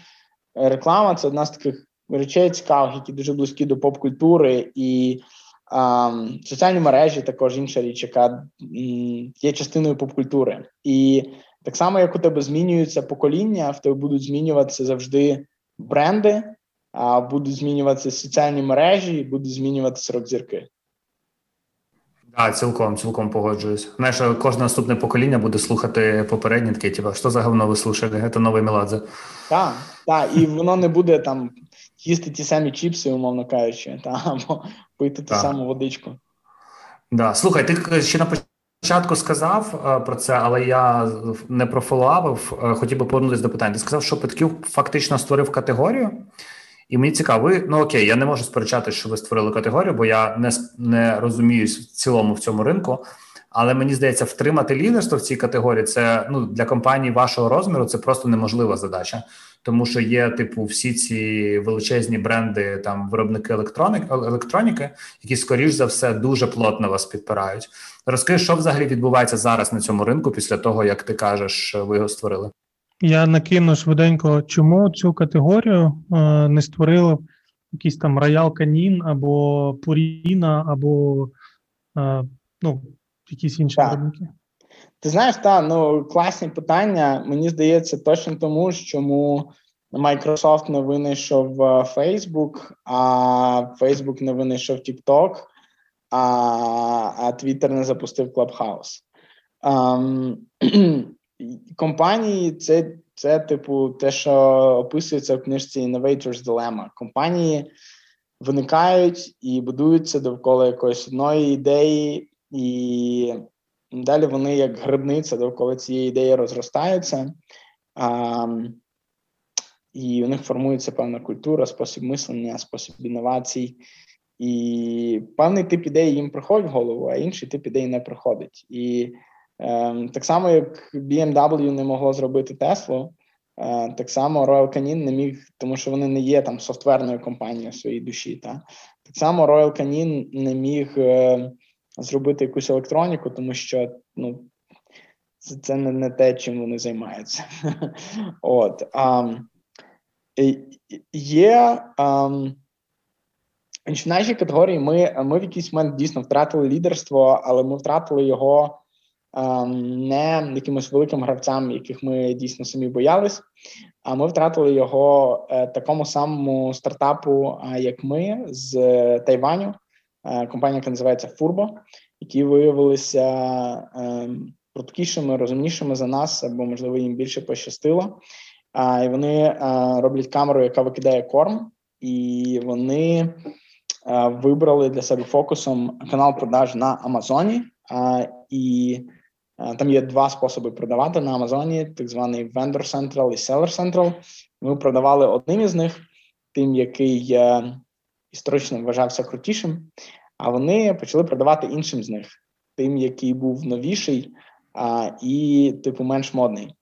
D: реклама це одна з таких речей цікавих, які дуже близькі до поп-культури, і а, соціальні мережі також інша річ, яка є частиною поп-культури. І так само, як у тебе змінюються покоління, в тебе будуть змінюватися завжди бренди, а будуть змінюватися соціальні мережі, будуть змінюватися рок-зірки.
C: Так, цілком, цілком погоджуюсь. Знаєш, кожне наступне покоління буде слухати попередні такі, типу, що за говно ви слушали? Це новий Меладзе.
D: Так, так, і воно не буде там їсти ті самі чіпси, умовно кажучи, та, або пити ту саму водичку.
C: Да. Слухай, ти ще на початку сказав е, про це, але я не профоловав. Е, хотів би повернутися до питання. Ти сказав, що PetQ фактично створив категорію. І мені цікаво, ви ну окей, я не можу сперечати, що ви створили категорію, бо я не не розуміюсь в цілому в цьому ринку. Але мені здається, втримати лідерство в цій категорії це ну для компаній вашого розміру це просто неможлива задача, тому що є типу всі ці величезні бренди, там виробники електроник електроніки, які скоріш за все дуже плотно вас підпирають. Розкажи, що взагалі відбувається зараз на цьому ринку після того, як ти кажеш, ви його створили.
B: Я накину швиденько, чому цю категорію е, не створили якийсь там Роял Канін або Пуріна, або е, ну, якісь інші так. виробники?
D: Ти знаєш, так, ну класні питання. Мені здається, точно тому, чому Microsoft не винайшов е, Facebook, а Facebook не винайшов TikTok, а а Twitter не запустив Clubhouse. Um, компанії це, це, типу, те, що описується в книжці Innovators Dilemma. Компанії виникають і будуються довкола якоїсь одної ідеї, і далі вони, як грибниця, довкола цієї ідеї розростаються. А, І у них формується певна культура, спосіб мислення, спосіб інновацій. І певний тип ідей їм приходить в голову, а інший тип ідей не приходить. І Ем, так само, як BMW не могло зробити Теслу, е, так само Royal Canin не міг, тому що вони не є там софтверною компанією своїй душі. Та? Так само Royal Canin не міг е, зробити якусь електроніку, тому що ну, це це не, не те, чим вони займаються. От. Є а, в нашій категорії ми ми в якийсь момент дійсно втратили лідерство, але ми втратили його а, не якимось великим гравцям, яких ми дійсно самі боялись. А ми втратили його е, такому самому стартапу, як ми з Тайваню, е, компанія, яка називається Furbo, які виявилися е, пруткішими, розумнішими за нас, або можливо їм більше пощастило. А, І вони роблять камеру, яка викидає корм, і вони вибрали для себе фокусом канал продаж на Амазоні. І там є два способи продавати на Амазоні: так званий Vendor Central і Seller Central. Ми продавали одним із них, тим, який історично вважався крутішим. А вони почали продавати іншим з них, тим, який був новіший а, і, типу, менш модний.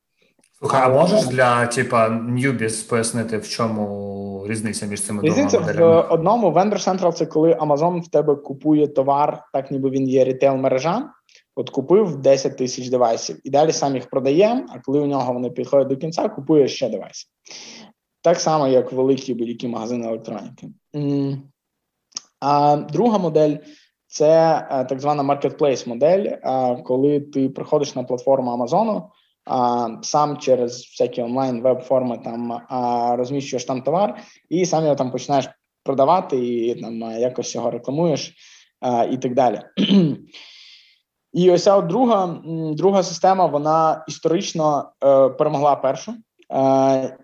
C: Слухай, а можеш для типа Ньюбіс пояснити, в чому різниця між цими двома моделями?
D: в одному Vendor Central це коли Amazon в тебе купує товар, так ніби він є рітейл мережа. От купив 10 тисяч девайсів і далі сам їх продаємо. А коли у нього вони підходять до кінця, купує ще девайсів. Так само, як великі будь-які магазини електроніки. А друга модель це е, так звана marketplace модель, е, коли ти приходиш на платформу Амазону, сам через всякі онлайн веб-форми там розміщуєш там товар, і сам його там починаєш продавати, і там якось його рекламуєш і так далі. І ось ця друга друга система, вона історично е, перемогла першу.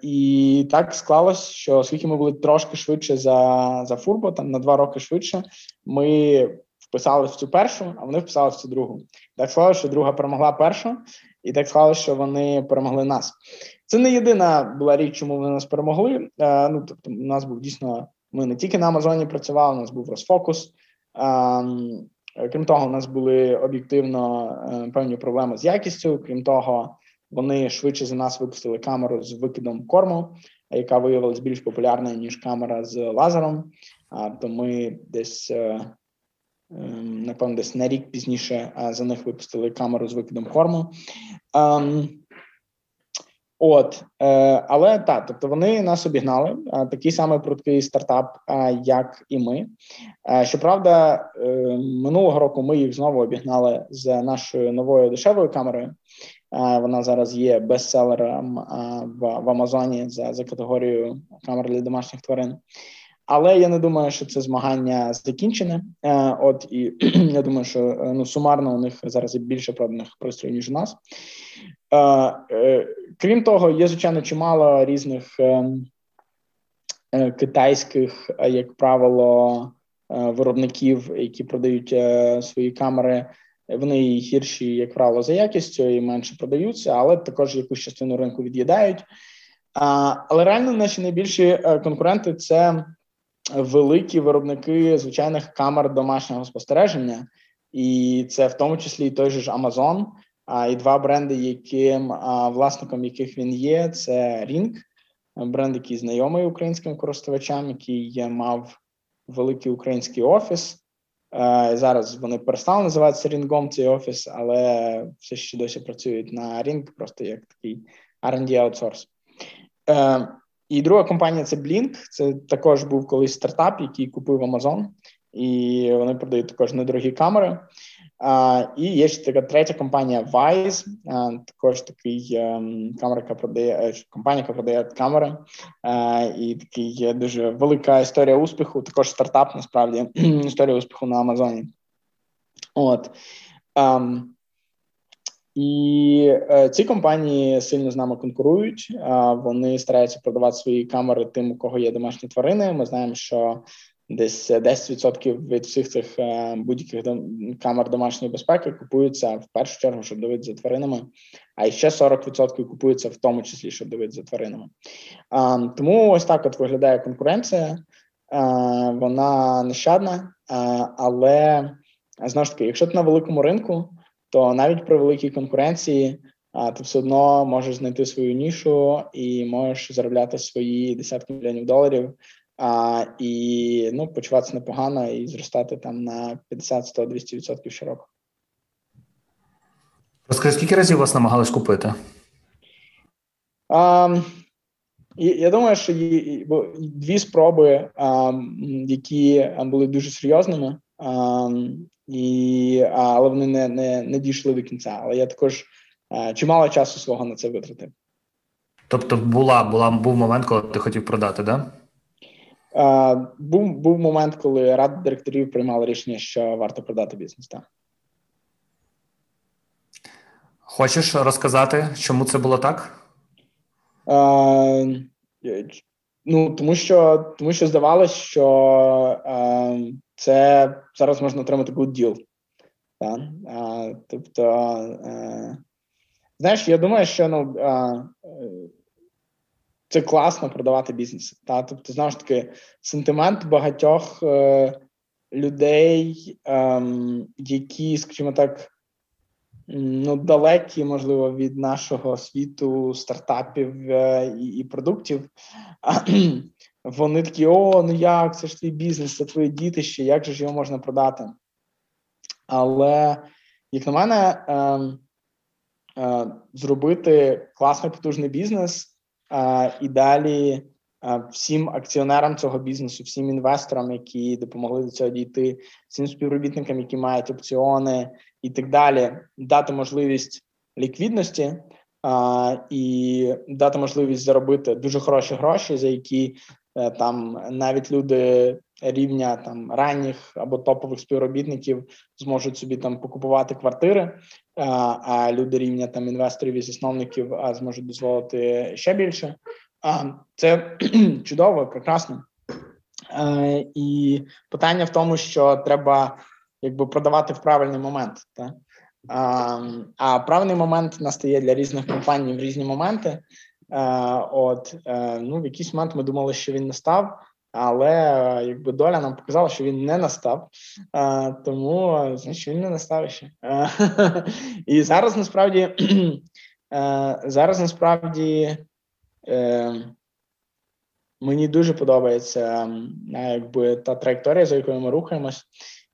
D: І так склалось, що оскільки ми були трошки швидше за за Фурбо, там на два роки швидше, ми вписали в цю першу, а вони вписали в цю другу. Так склалося, що друга перемогла першу, і так склалося, що вони перемогли нас. Це не єдина була річ, чому вони нас перемогли. Ну тобто, у нас був дійсно. Ми не тільки на Амазоні працювали, у нас був розфокус. Крім того, у нас були об'єктивно е, певні проблеми з якістю. Крім того, вони швидше за нас випустили камеру з викидом корму, яка виявилась більш популярною ніж камера з лазером. А То ми десь Ем, напевно, десь на рік пізніше за них випустили камеру з викидом корму. Ем, от, е, але так, тобто вони нас обігнали. Такий самий пруткий стартап, як і ми. Е, щоправда, е, минулого року ми їх знову обігнали з нашою новою дешевою камерою. Вона зараз є бестселером в Амазоні за за категорією камер для домашніх тварин. Але я не думаю, що це змагання закінчене. Е, от і я думаю, що е, ну сумарно у них зараз є більше проданих пристроїв, ніж у нас. Е, крім того, є звичайно чимало різних китайських, як правило, виробників, які продають свої камери. Вони гірші, як правило, за якістю і менше продаються, але також якусь частину ринку від'їдають. Але реально наші найбільші конкуренти це великі виробники звичайних камер домашнього спостереження, і це в тому числі і той же ж Amazon, а і два бренди, яким власником яких він є, це Ring, бренд, який знайомий українським користувачам, який мав великий український офіс. Зараз вони перестали називатися Рінгом цей офіс, але все ще досі працюють на рінг, просто як такий R&D аутсорс. І друга компанія це Blink. Це також був колись стартап, який купив Amazon, і вони продають також недорогі камери. І є ще така третя компанія а, також такий ем, камера, яка продає е, компанія, яка продає камери. І такий дуже велика історія успіху. Також стартап, насправді історія успіху на Амазоні. От. Um, і е, ці компанії сильно з нами конкурують. Вони стараються продавати свої камери тим, у кого є домашні тварини. Ми знаємо, що десь 10% від всіх цих е, будь-яких камер домашньої безпеки купуються в першу чергу, щоб дивитися за тваринами. А ще 40% купуються в тому числі, щоб дивитися за тваринами. Е, тому ось так от виглядає конкуренція. Е, вона нещадна, е, але знову ж таки, якщо ти на великому ринку то навіть при великій конкуренції ти все одно можеш знайти свою нішу і можеш заробляти свої десятки мільйонів доларів а, і ну, почуватися непогано і зростати там на 50, 100, 200% щороку.
C: Розкажи, скільки разів вас намагались купити?
D: А, я думаю, що є дві спроби, а, які були дуже серйозними, а, і, але вони не, не, не дійшли до кінця. Але я також чимало часу свого на це витратив.
C: Тобто була, була, був момент, коли ти хотів продати, так? Да?
D: Був був момент, коли рада директорів приймала рішення, що варто продати бізнес. так.
C: Хочеш розказати, чому це було так?
D: А, Ну, тому що тому що здавалося, що а, це зараз можна отримати good deal. Так? А, Тобто, а, знаєш, я думаю, що ну, а, це класно продавати бізнес. Та? Тобто, знову ж таки, сентимент багатьох е, людей, е, які, скажімо так, ну, далекі, можливо, від нашого світу стартапів е, і, і продуктів. Вони такі: о, ну як це ж твій бізнес, це твоє дітище, як же ж його можна продати? Але, як на мене, е, е, зробити класний потужний бізнес і далі всім акціонерам цього бізнесу, всім інвесторам, які допомогли до цього дійти, всім співробітникам, які мають опціони і так далі, дати можливість ліквідності. І дати можливість заробити дуже хороші гроші, за які uh, там навіть люди рівня там ранніх або топових співробітників зможуть собі там покупувати квартири, а люди рівня там інвесторів і засновників зможуть дозволити ще більше. А, Це чудово, прекрасно. І питання в тому, що треба якби продавати в правильний момент. Так? А правильний момент настає для різних компаній в різні моменти. От е, ну в якийсь момент ми думали, що він настав, але якби доля нам показала, що він не настав, тому значить він не настав ще. І зараз насправді зараз насправді Е, Мені дуже подобається якби та траєкторія, за якою ми рухаємось.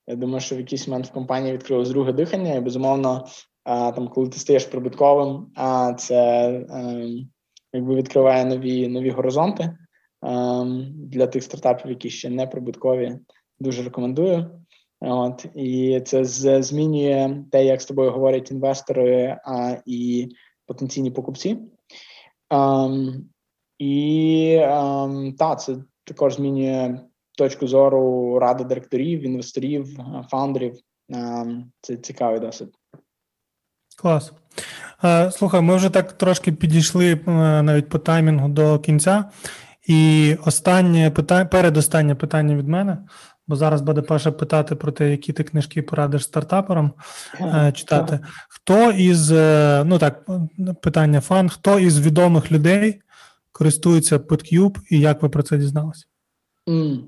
D: Я думаю, що в якийсь момент в компанії відкрилось друге дихання, і безумовно, там, коли ти стаєш прибутковим, а це ем, якби відкриває нові нові горизонти ем, для тих стартапів, які ще не прибуткові. Дуже рекомендую. От і це змінює те, як з тобою говорять інвестори а, і потенційні покупці. Um, і um, та, це також змінює точку зору ради директорів, інвесторів, фаундерів. Um, це цікавий досвід.
B: Клас. Слухай, ми вже так трошки підійшли е, навіть по таймінгу до кінця. І останнє питання, передостаннє питання від мене, бо зараз буде Паша питати про те, які ти книжки порадиш стартаперам е, читати. Хто із е, ну так, питання фан, хто із відомих людей користується PodCube і як ви про це дізналися? Mm.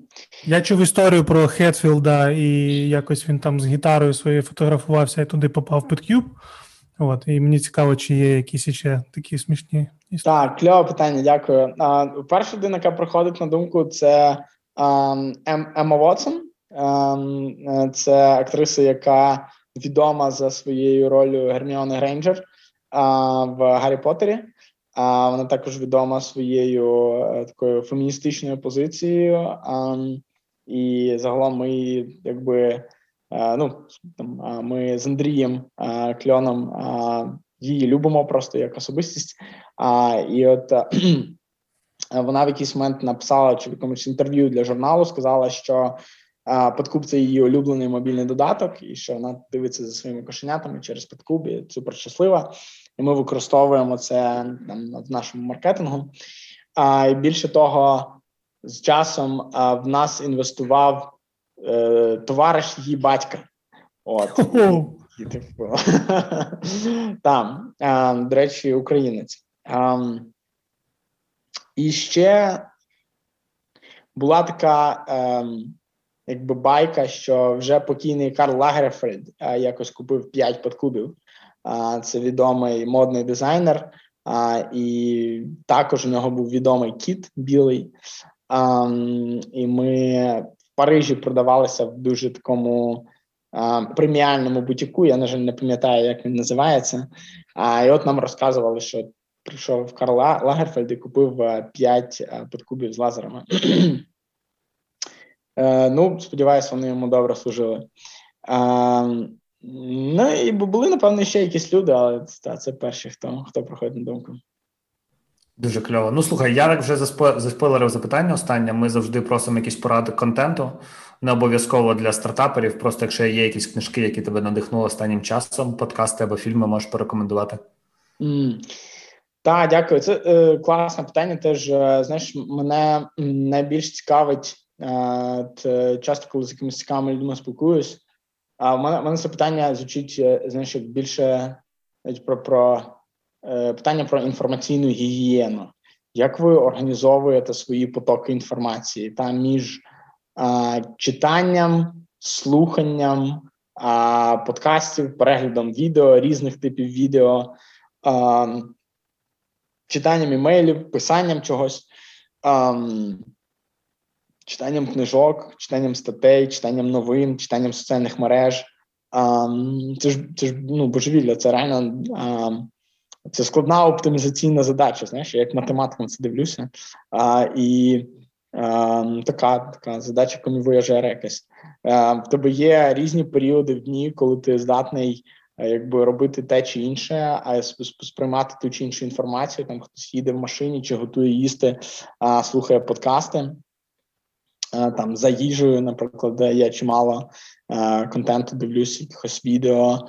B: Я чув історію про Хетфілда, і якось він там з гітарою своєю фотографувався і туди попав PodCube. От, і мені цікаво, чи є якісь ще такі смішні.
D: Так, кльове питання, дякую. А, Перша людина, яка приходить на думку, це Емма Вотсон. Це актриса, яка відома за своєю ролью Герміони Грейнджер в Гаррі Поттері. Вона також відома своєю е, такою феміністичною позицією. І загалом ми якби е, ну там ми з Андрієм е, Кльоном її любимо просто як особистість. А і от вона в якийсь момент написала чи в якомусь інтерв'ю для журналу, сказала, що Подкуб це її улюблений мобільний додаток, і що вона дивиться за своїми кошенятами через Подкуб і супер щаслива. І ми використовуємо це там в нашому маркетингу. А і більше того, з часом а, в нас інвестував е, товариш її батька. От там, до речі, українець. І ще була така. Якби байка, що вже покійний Карл Лагерфельд якось купив 5 подкубів. Це відомий модний дизайнер, і також у нього був відомий кіт білий. І ми в Парижі продавалися в дуже такому преміальному бутіку. Я, на жаль, не пам'ятаю, як він називається. А, І от нам розказували, що прийшов Карл Лагерфельд і купив 5 подкубів з лазерами. Е, ну, сподіваюся, вони йому добре служили. Ну і були, напевно, ще якісь люди, але та, це перші, хто хто проходить на думку.
C: Дуже кльово. Ну слухай, Ярик вже заспойлерив запитання. Останнє. Ми завжди просимо якісь поради контенту. Не обов'язково для стартаперів. Просто якщо є якісь книжки, які тебе надихнули останнім часом, подкасти або фільми можеш порекомендувати.
D: Mm. Так, дякую. Це е, класне питання. Теж е, знаєш, мене найбільш цікавить е, часто, коли з якимись цікавими людьми спілкуюсь. А в мене в мене це питання звучить е, знаєш, більше про про е, питання про інформаційну гігієну. Як ви організовуєте свої потоки інформації там між е, читанням, слуханням е, подкастів, переглядом відео, різних типів відео, е, читанням імейлів, писанням чогось? Е, читанням книжок, читанням статей, читанням новин, читанням соціальних мереж. А, Це ж це ж ну, божевілля, це реально а, це складна оптимізаційна задача. Знаєш, я як математиком це дивлюся. А, І а, така така задача комівояжера якась. А, В тебе є різні періоди в дні, коли ти здатний. Якби робити те чи інше, а сприймати ту чи іншу інформацію. Там хтось їде в машині чи готує їсти, а слухає подкасти. Е, там за їжею, наприклад, де я чимало е, контенту дивлюся, якихось відео,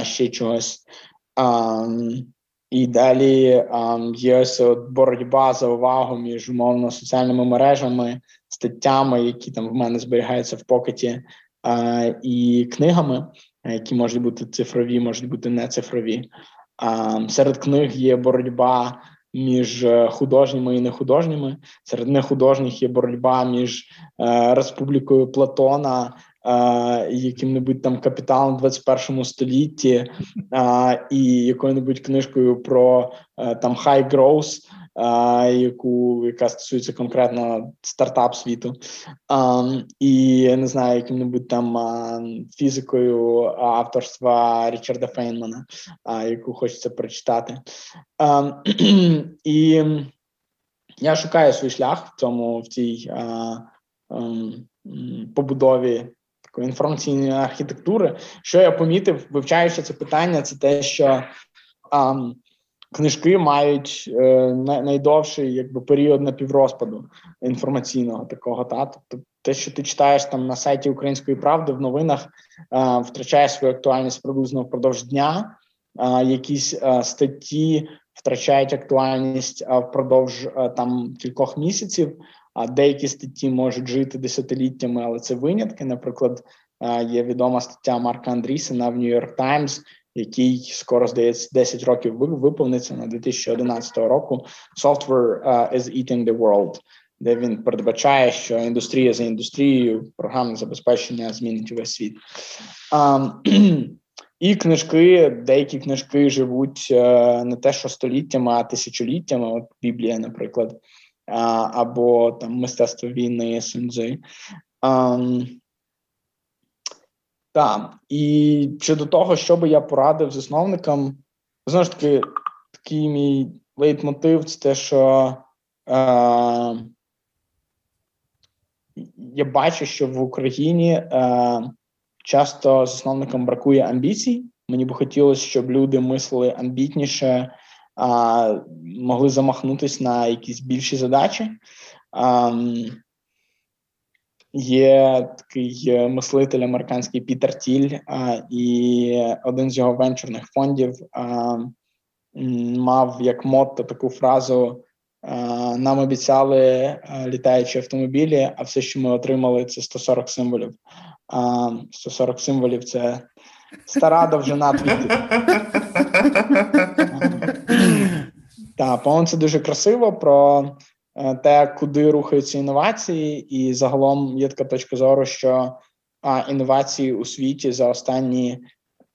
D: е, ще чогось. І далі є ось от боротьба за увагу між умовно соціальними мережами, статтями, які там в мене зберігаються в покеті, і книгами, які можуть бути цифрові, можуть бути не цифрові. Серед книг є боротьба між е, художніми і нехудожніми. Серед нехудожніх є боротьба між е, республікою Платона. Яким-небудь там капіталом 21 столітті і якою-небудь книжкою про е, там high growth, яку яка стосується конкретно стартап світу, і я не знаю, яким-небудь там фізикою авторства Річарда Фейнмана, яку хочеться прочитати. І я шукаю свій шлях в цьому в цій побудові. Такої інформаційної архітектури, що я помітив, вивчаючи це питання, це те, що а, книжки мають е, найдовший якби період напіврозпаду інформаційного такого. Та тобто те, що ти читаєш там на сайті Української правди в новинах, е, втрачає свою актуальність приблизно впродовж дня. Е, якісь статті втрачають актуальність впродовж там кількох місяців. А деякі статті можуть жити десятиліттями, але це винятки. Наприклад, е, є відома стаття Марка Андрісена в York Times, який скоро здається 10 років виповниться на 2011 року. Software uh, is eating the world, де він передбачає, що індустрія за індустрією, програмне забезпечення змінить увесь світ. Um, і книжки, деякі книжки живуть uh, не те, що століттями, а тисячоліттями. От Біблія, наприклад, або там мистецтво війни. Um, так, і щодо того, що би я порадив засновникам, знову ж таки, такий мій лейтмотив це те, що е, я бачу, що в Україні е, часто засновникам бракує амбіцій. Мені би хотілося, щоб люди мислили амбітніше, е, могли замахнутися на якісь більші задачі. Е, Є такий мислитель американський Пітер Тіль, і один з його венчурних фондів мав як мотто таку фразу: нам обіцяли літаючі автомобілі, а все, що ми отримали, це 140 символів. 140 символів це стара довжина твітів. Так, по-моєму, це дуже красиво про Е, те, куди рухаються інновації, і загалом є така точка зору, що а, інновації у світі за останні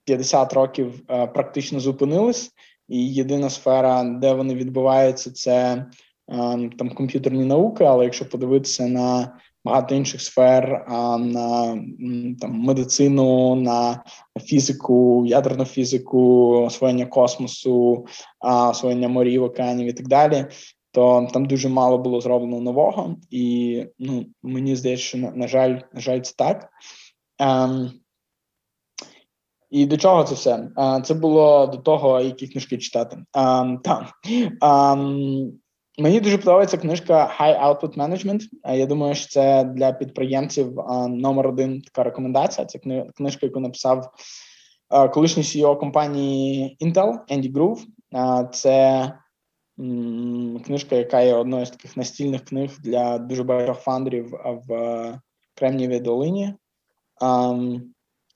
D: 50 років а, е, практично зупинились, і єдина сфера, де вони відбуваються, це там комп'ютерні науки, але якщо подивитися на багато інших сфер, на там медицину, на фізику, ядерну фізику, освоєння космосу, освоєння морів, океанів і так далі. То там дуже мало було зроблено нового, і ну мені здається, що на жаль, на жаль, це так. Ем, і до чого це все? Це було до того, які книжки читати. Um, так. Um, мені дуже подобається книжка High Output Management. Я думаю, що це для підприємців номер один така рекомендація. Це книжка, яку написав колишній CEO компанії Intel Andy Groove. Це книжка, яка є одною з таких настільних книг для дуже багатьох фандерів в Кремнієвій долині. Um,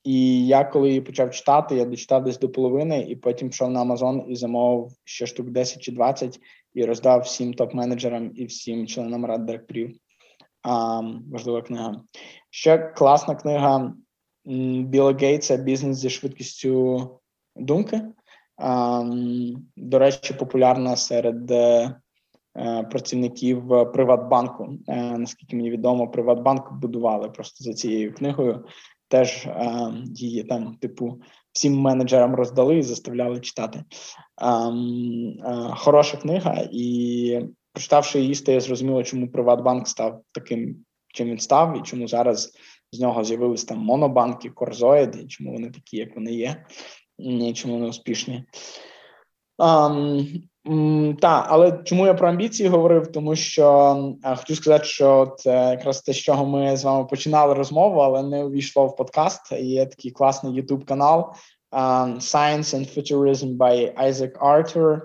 D: і я коли її почав читати, я дочитав десь до половини, і потім пішов на Амазон і замовив ще штук 10 чи 20 і роздав всім топ-менеджерам і всім членам рад директорів. А, Важлива книга. Ще класна книга Біла Гейтса Бізнес зі швидкістю думки. А, До речі, популярна серед е, працівників Приватбанку. Е, наскільки мені відомо, Приватбанк будували просто за цією книгою теж е, її там, типу, всім менеджерам роздали і заставляли читати. Е, е, хороша книга, і прочитавши її, стає зрозуміло, чому Приватбанк став таким, чим він став, і чому зараз з нього з'явились там монобанки, корзоїди, чому вони такі, як вони є, і чому вони успішні. Um, так, але чому я про амбіції говорив? Тому що а, хочу сказати, що це якраз те, з чого ми з вами починали розмову, але не увійшло в подкаст. Є такий класний youtube канал um, Science and Futurism by Isaac Arthur.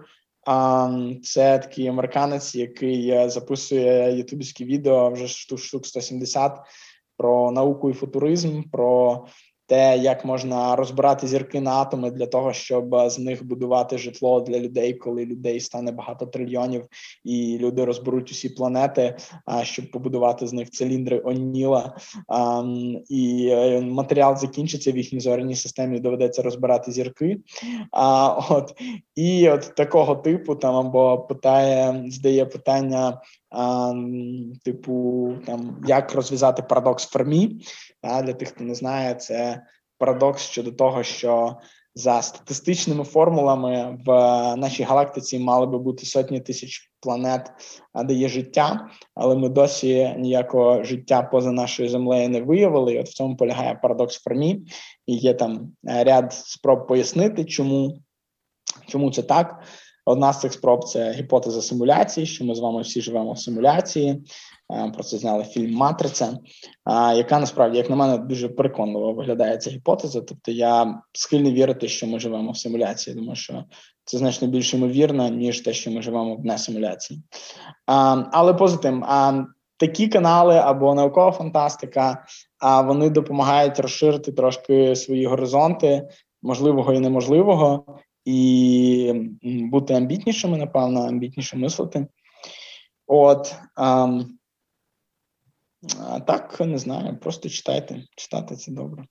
D: Um, це такий американець, який записує ютубські відео вже штук штук 170 про науку і футуризм. про те, як можна розбирати зірки на атоми для того, щоб з них будувати житло для людей, коли людей стане багато трильйонів, і люди розберуть усі планети, щоб побудувати з них циліндри Оніла, і е, матеріал закінчиться в їхній зоряній системі. Доведеться розбирати зірки. А от і от такого типу там або питає, здає питання. А, типу, там як розв'язати парадокс Фермі. А для тих, хто не знає, це парадокс щодо того, що за статистичними формулами в нашій галактиці мали би бути сотні тисяч планет, де є життя, але ми досі ніякого життя поза нашою землею не виявили. І От в цьому полягає парадокс Фермі, і є там ряд спроб пояснити, чому, чому це так. Одна з цих спроб це гіпотеза симуляції, що ми з вами всі живемо в симуляції. Е, про це зняли фільм Матриця, яка насправді, як на мене, дуже переконливо виглядає ця гіпотеза. Тобто я схильний вірити, що ми живемо в симуляції, тому що це значно більш ймовірно, ніж те, що ми живемо в несимуляції. Але поза тим, такі канали або наукова фантастика, вони допомагають розширити трошки свої горизонти можливого і неможливого, і бути амбітнішими, напевно, амбітніше мислити. От а так, не знаю, просто читайте. Читати це добре.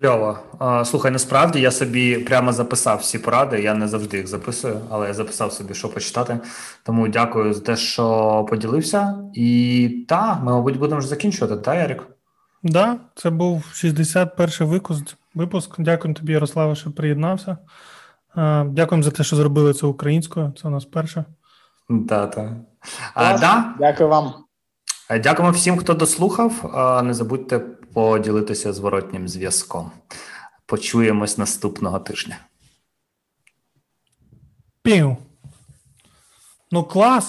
C: Кльово. Слухай, насправді я собі прямо записав всі поради. Я не завжди їх записую, але я записав собі, що почитати. Тому дякую за те, що поділився. І так, ми, мабуть, будемо вже закінчувати, так, Ярик? Так,
B: да, це був 61-й випуск. Випуск. Дякую тобі, Ярославе, що приєднався. Дякуємо за те, що зробили це українською. Це у нас перше.
C: Так, так. Да.
D: Дякую вам.
C: Дякуємо всім, хто дослухав. Не забудьте поділитися зворотнім зв'язком. Почуємось наступного тижня.
B: Пів. Ну, клас.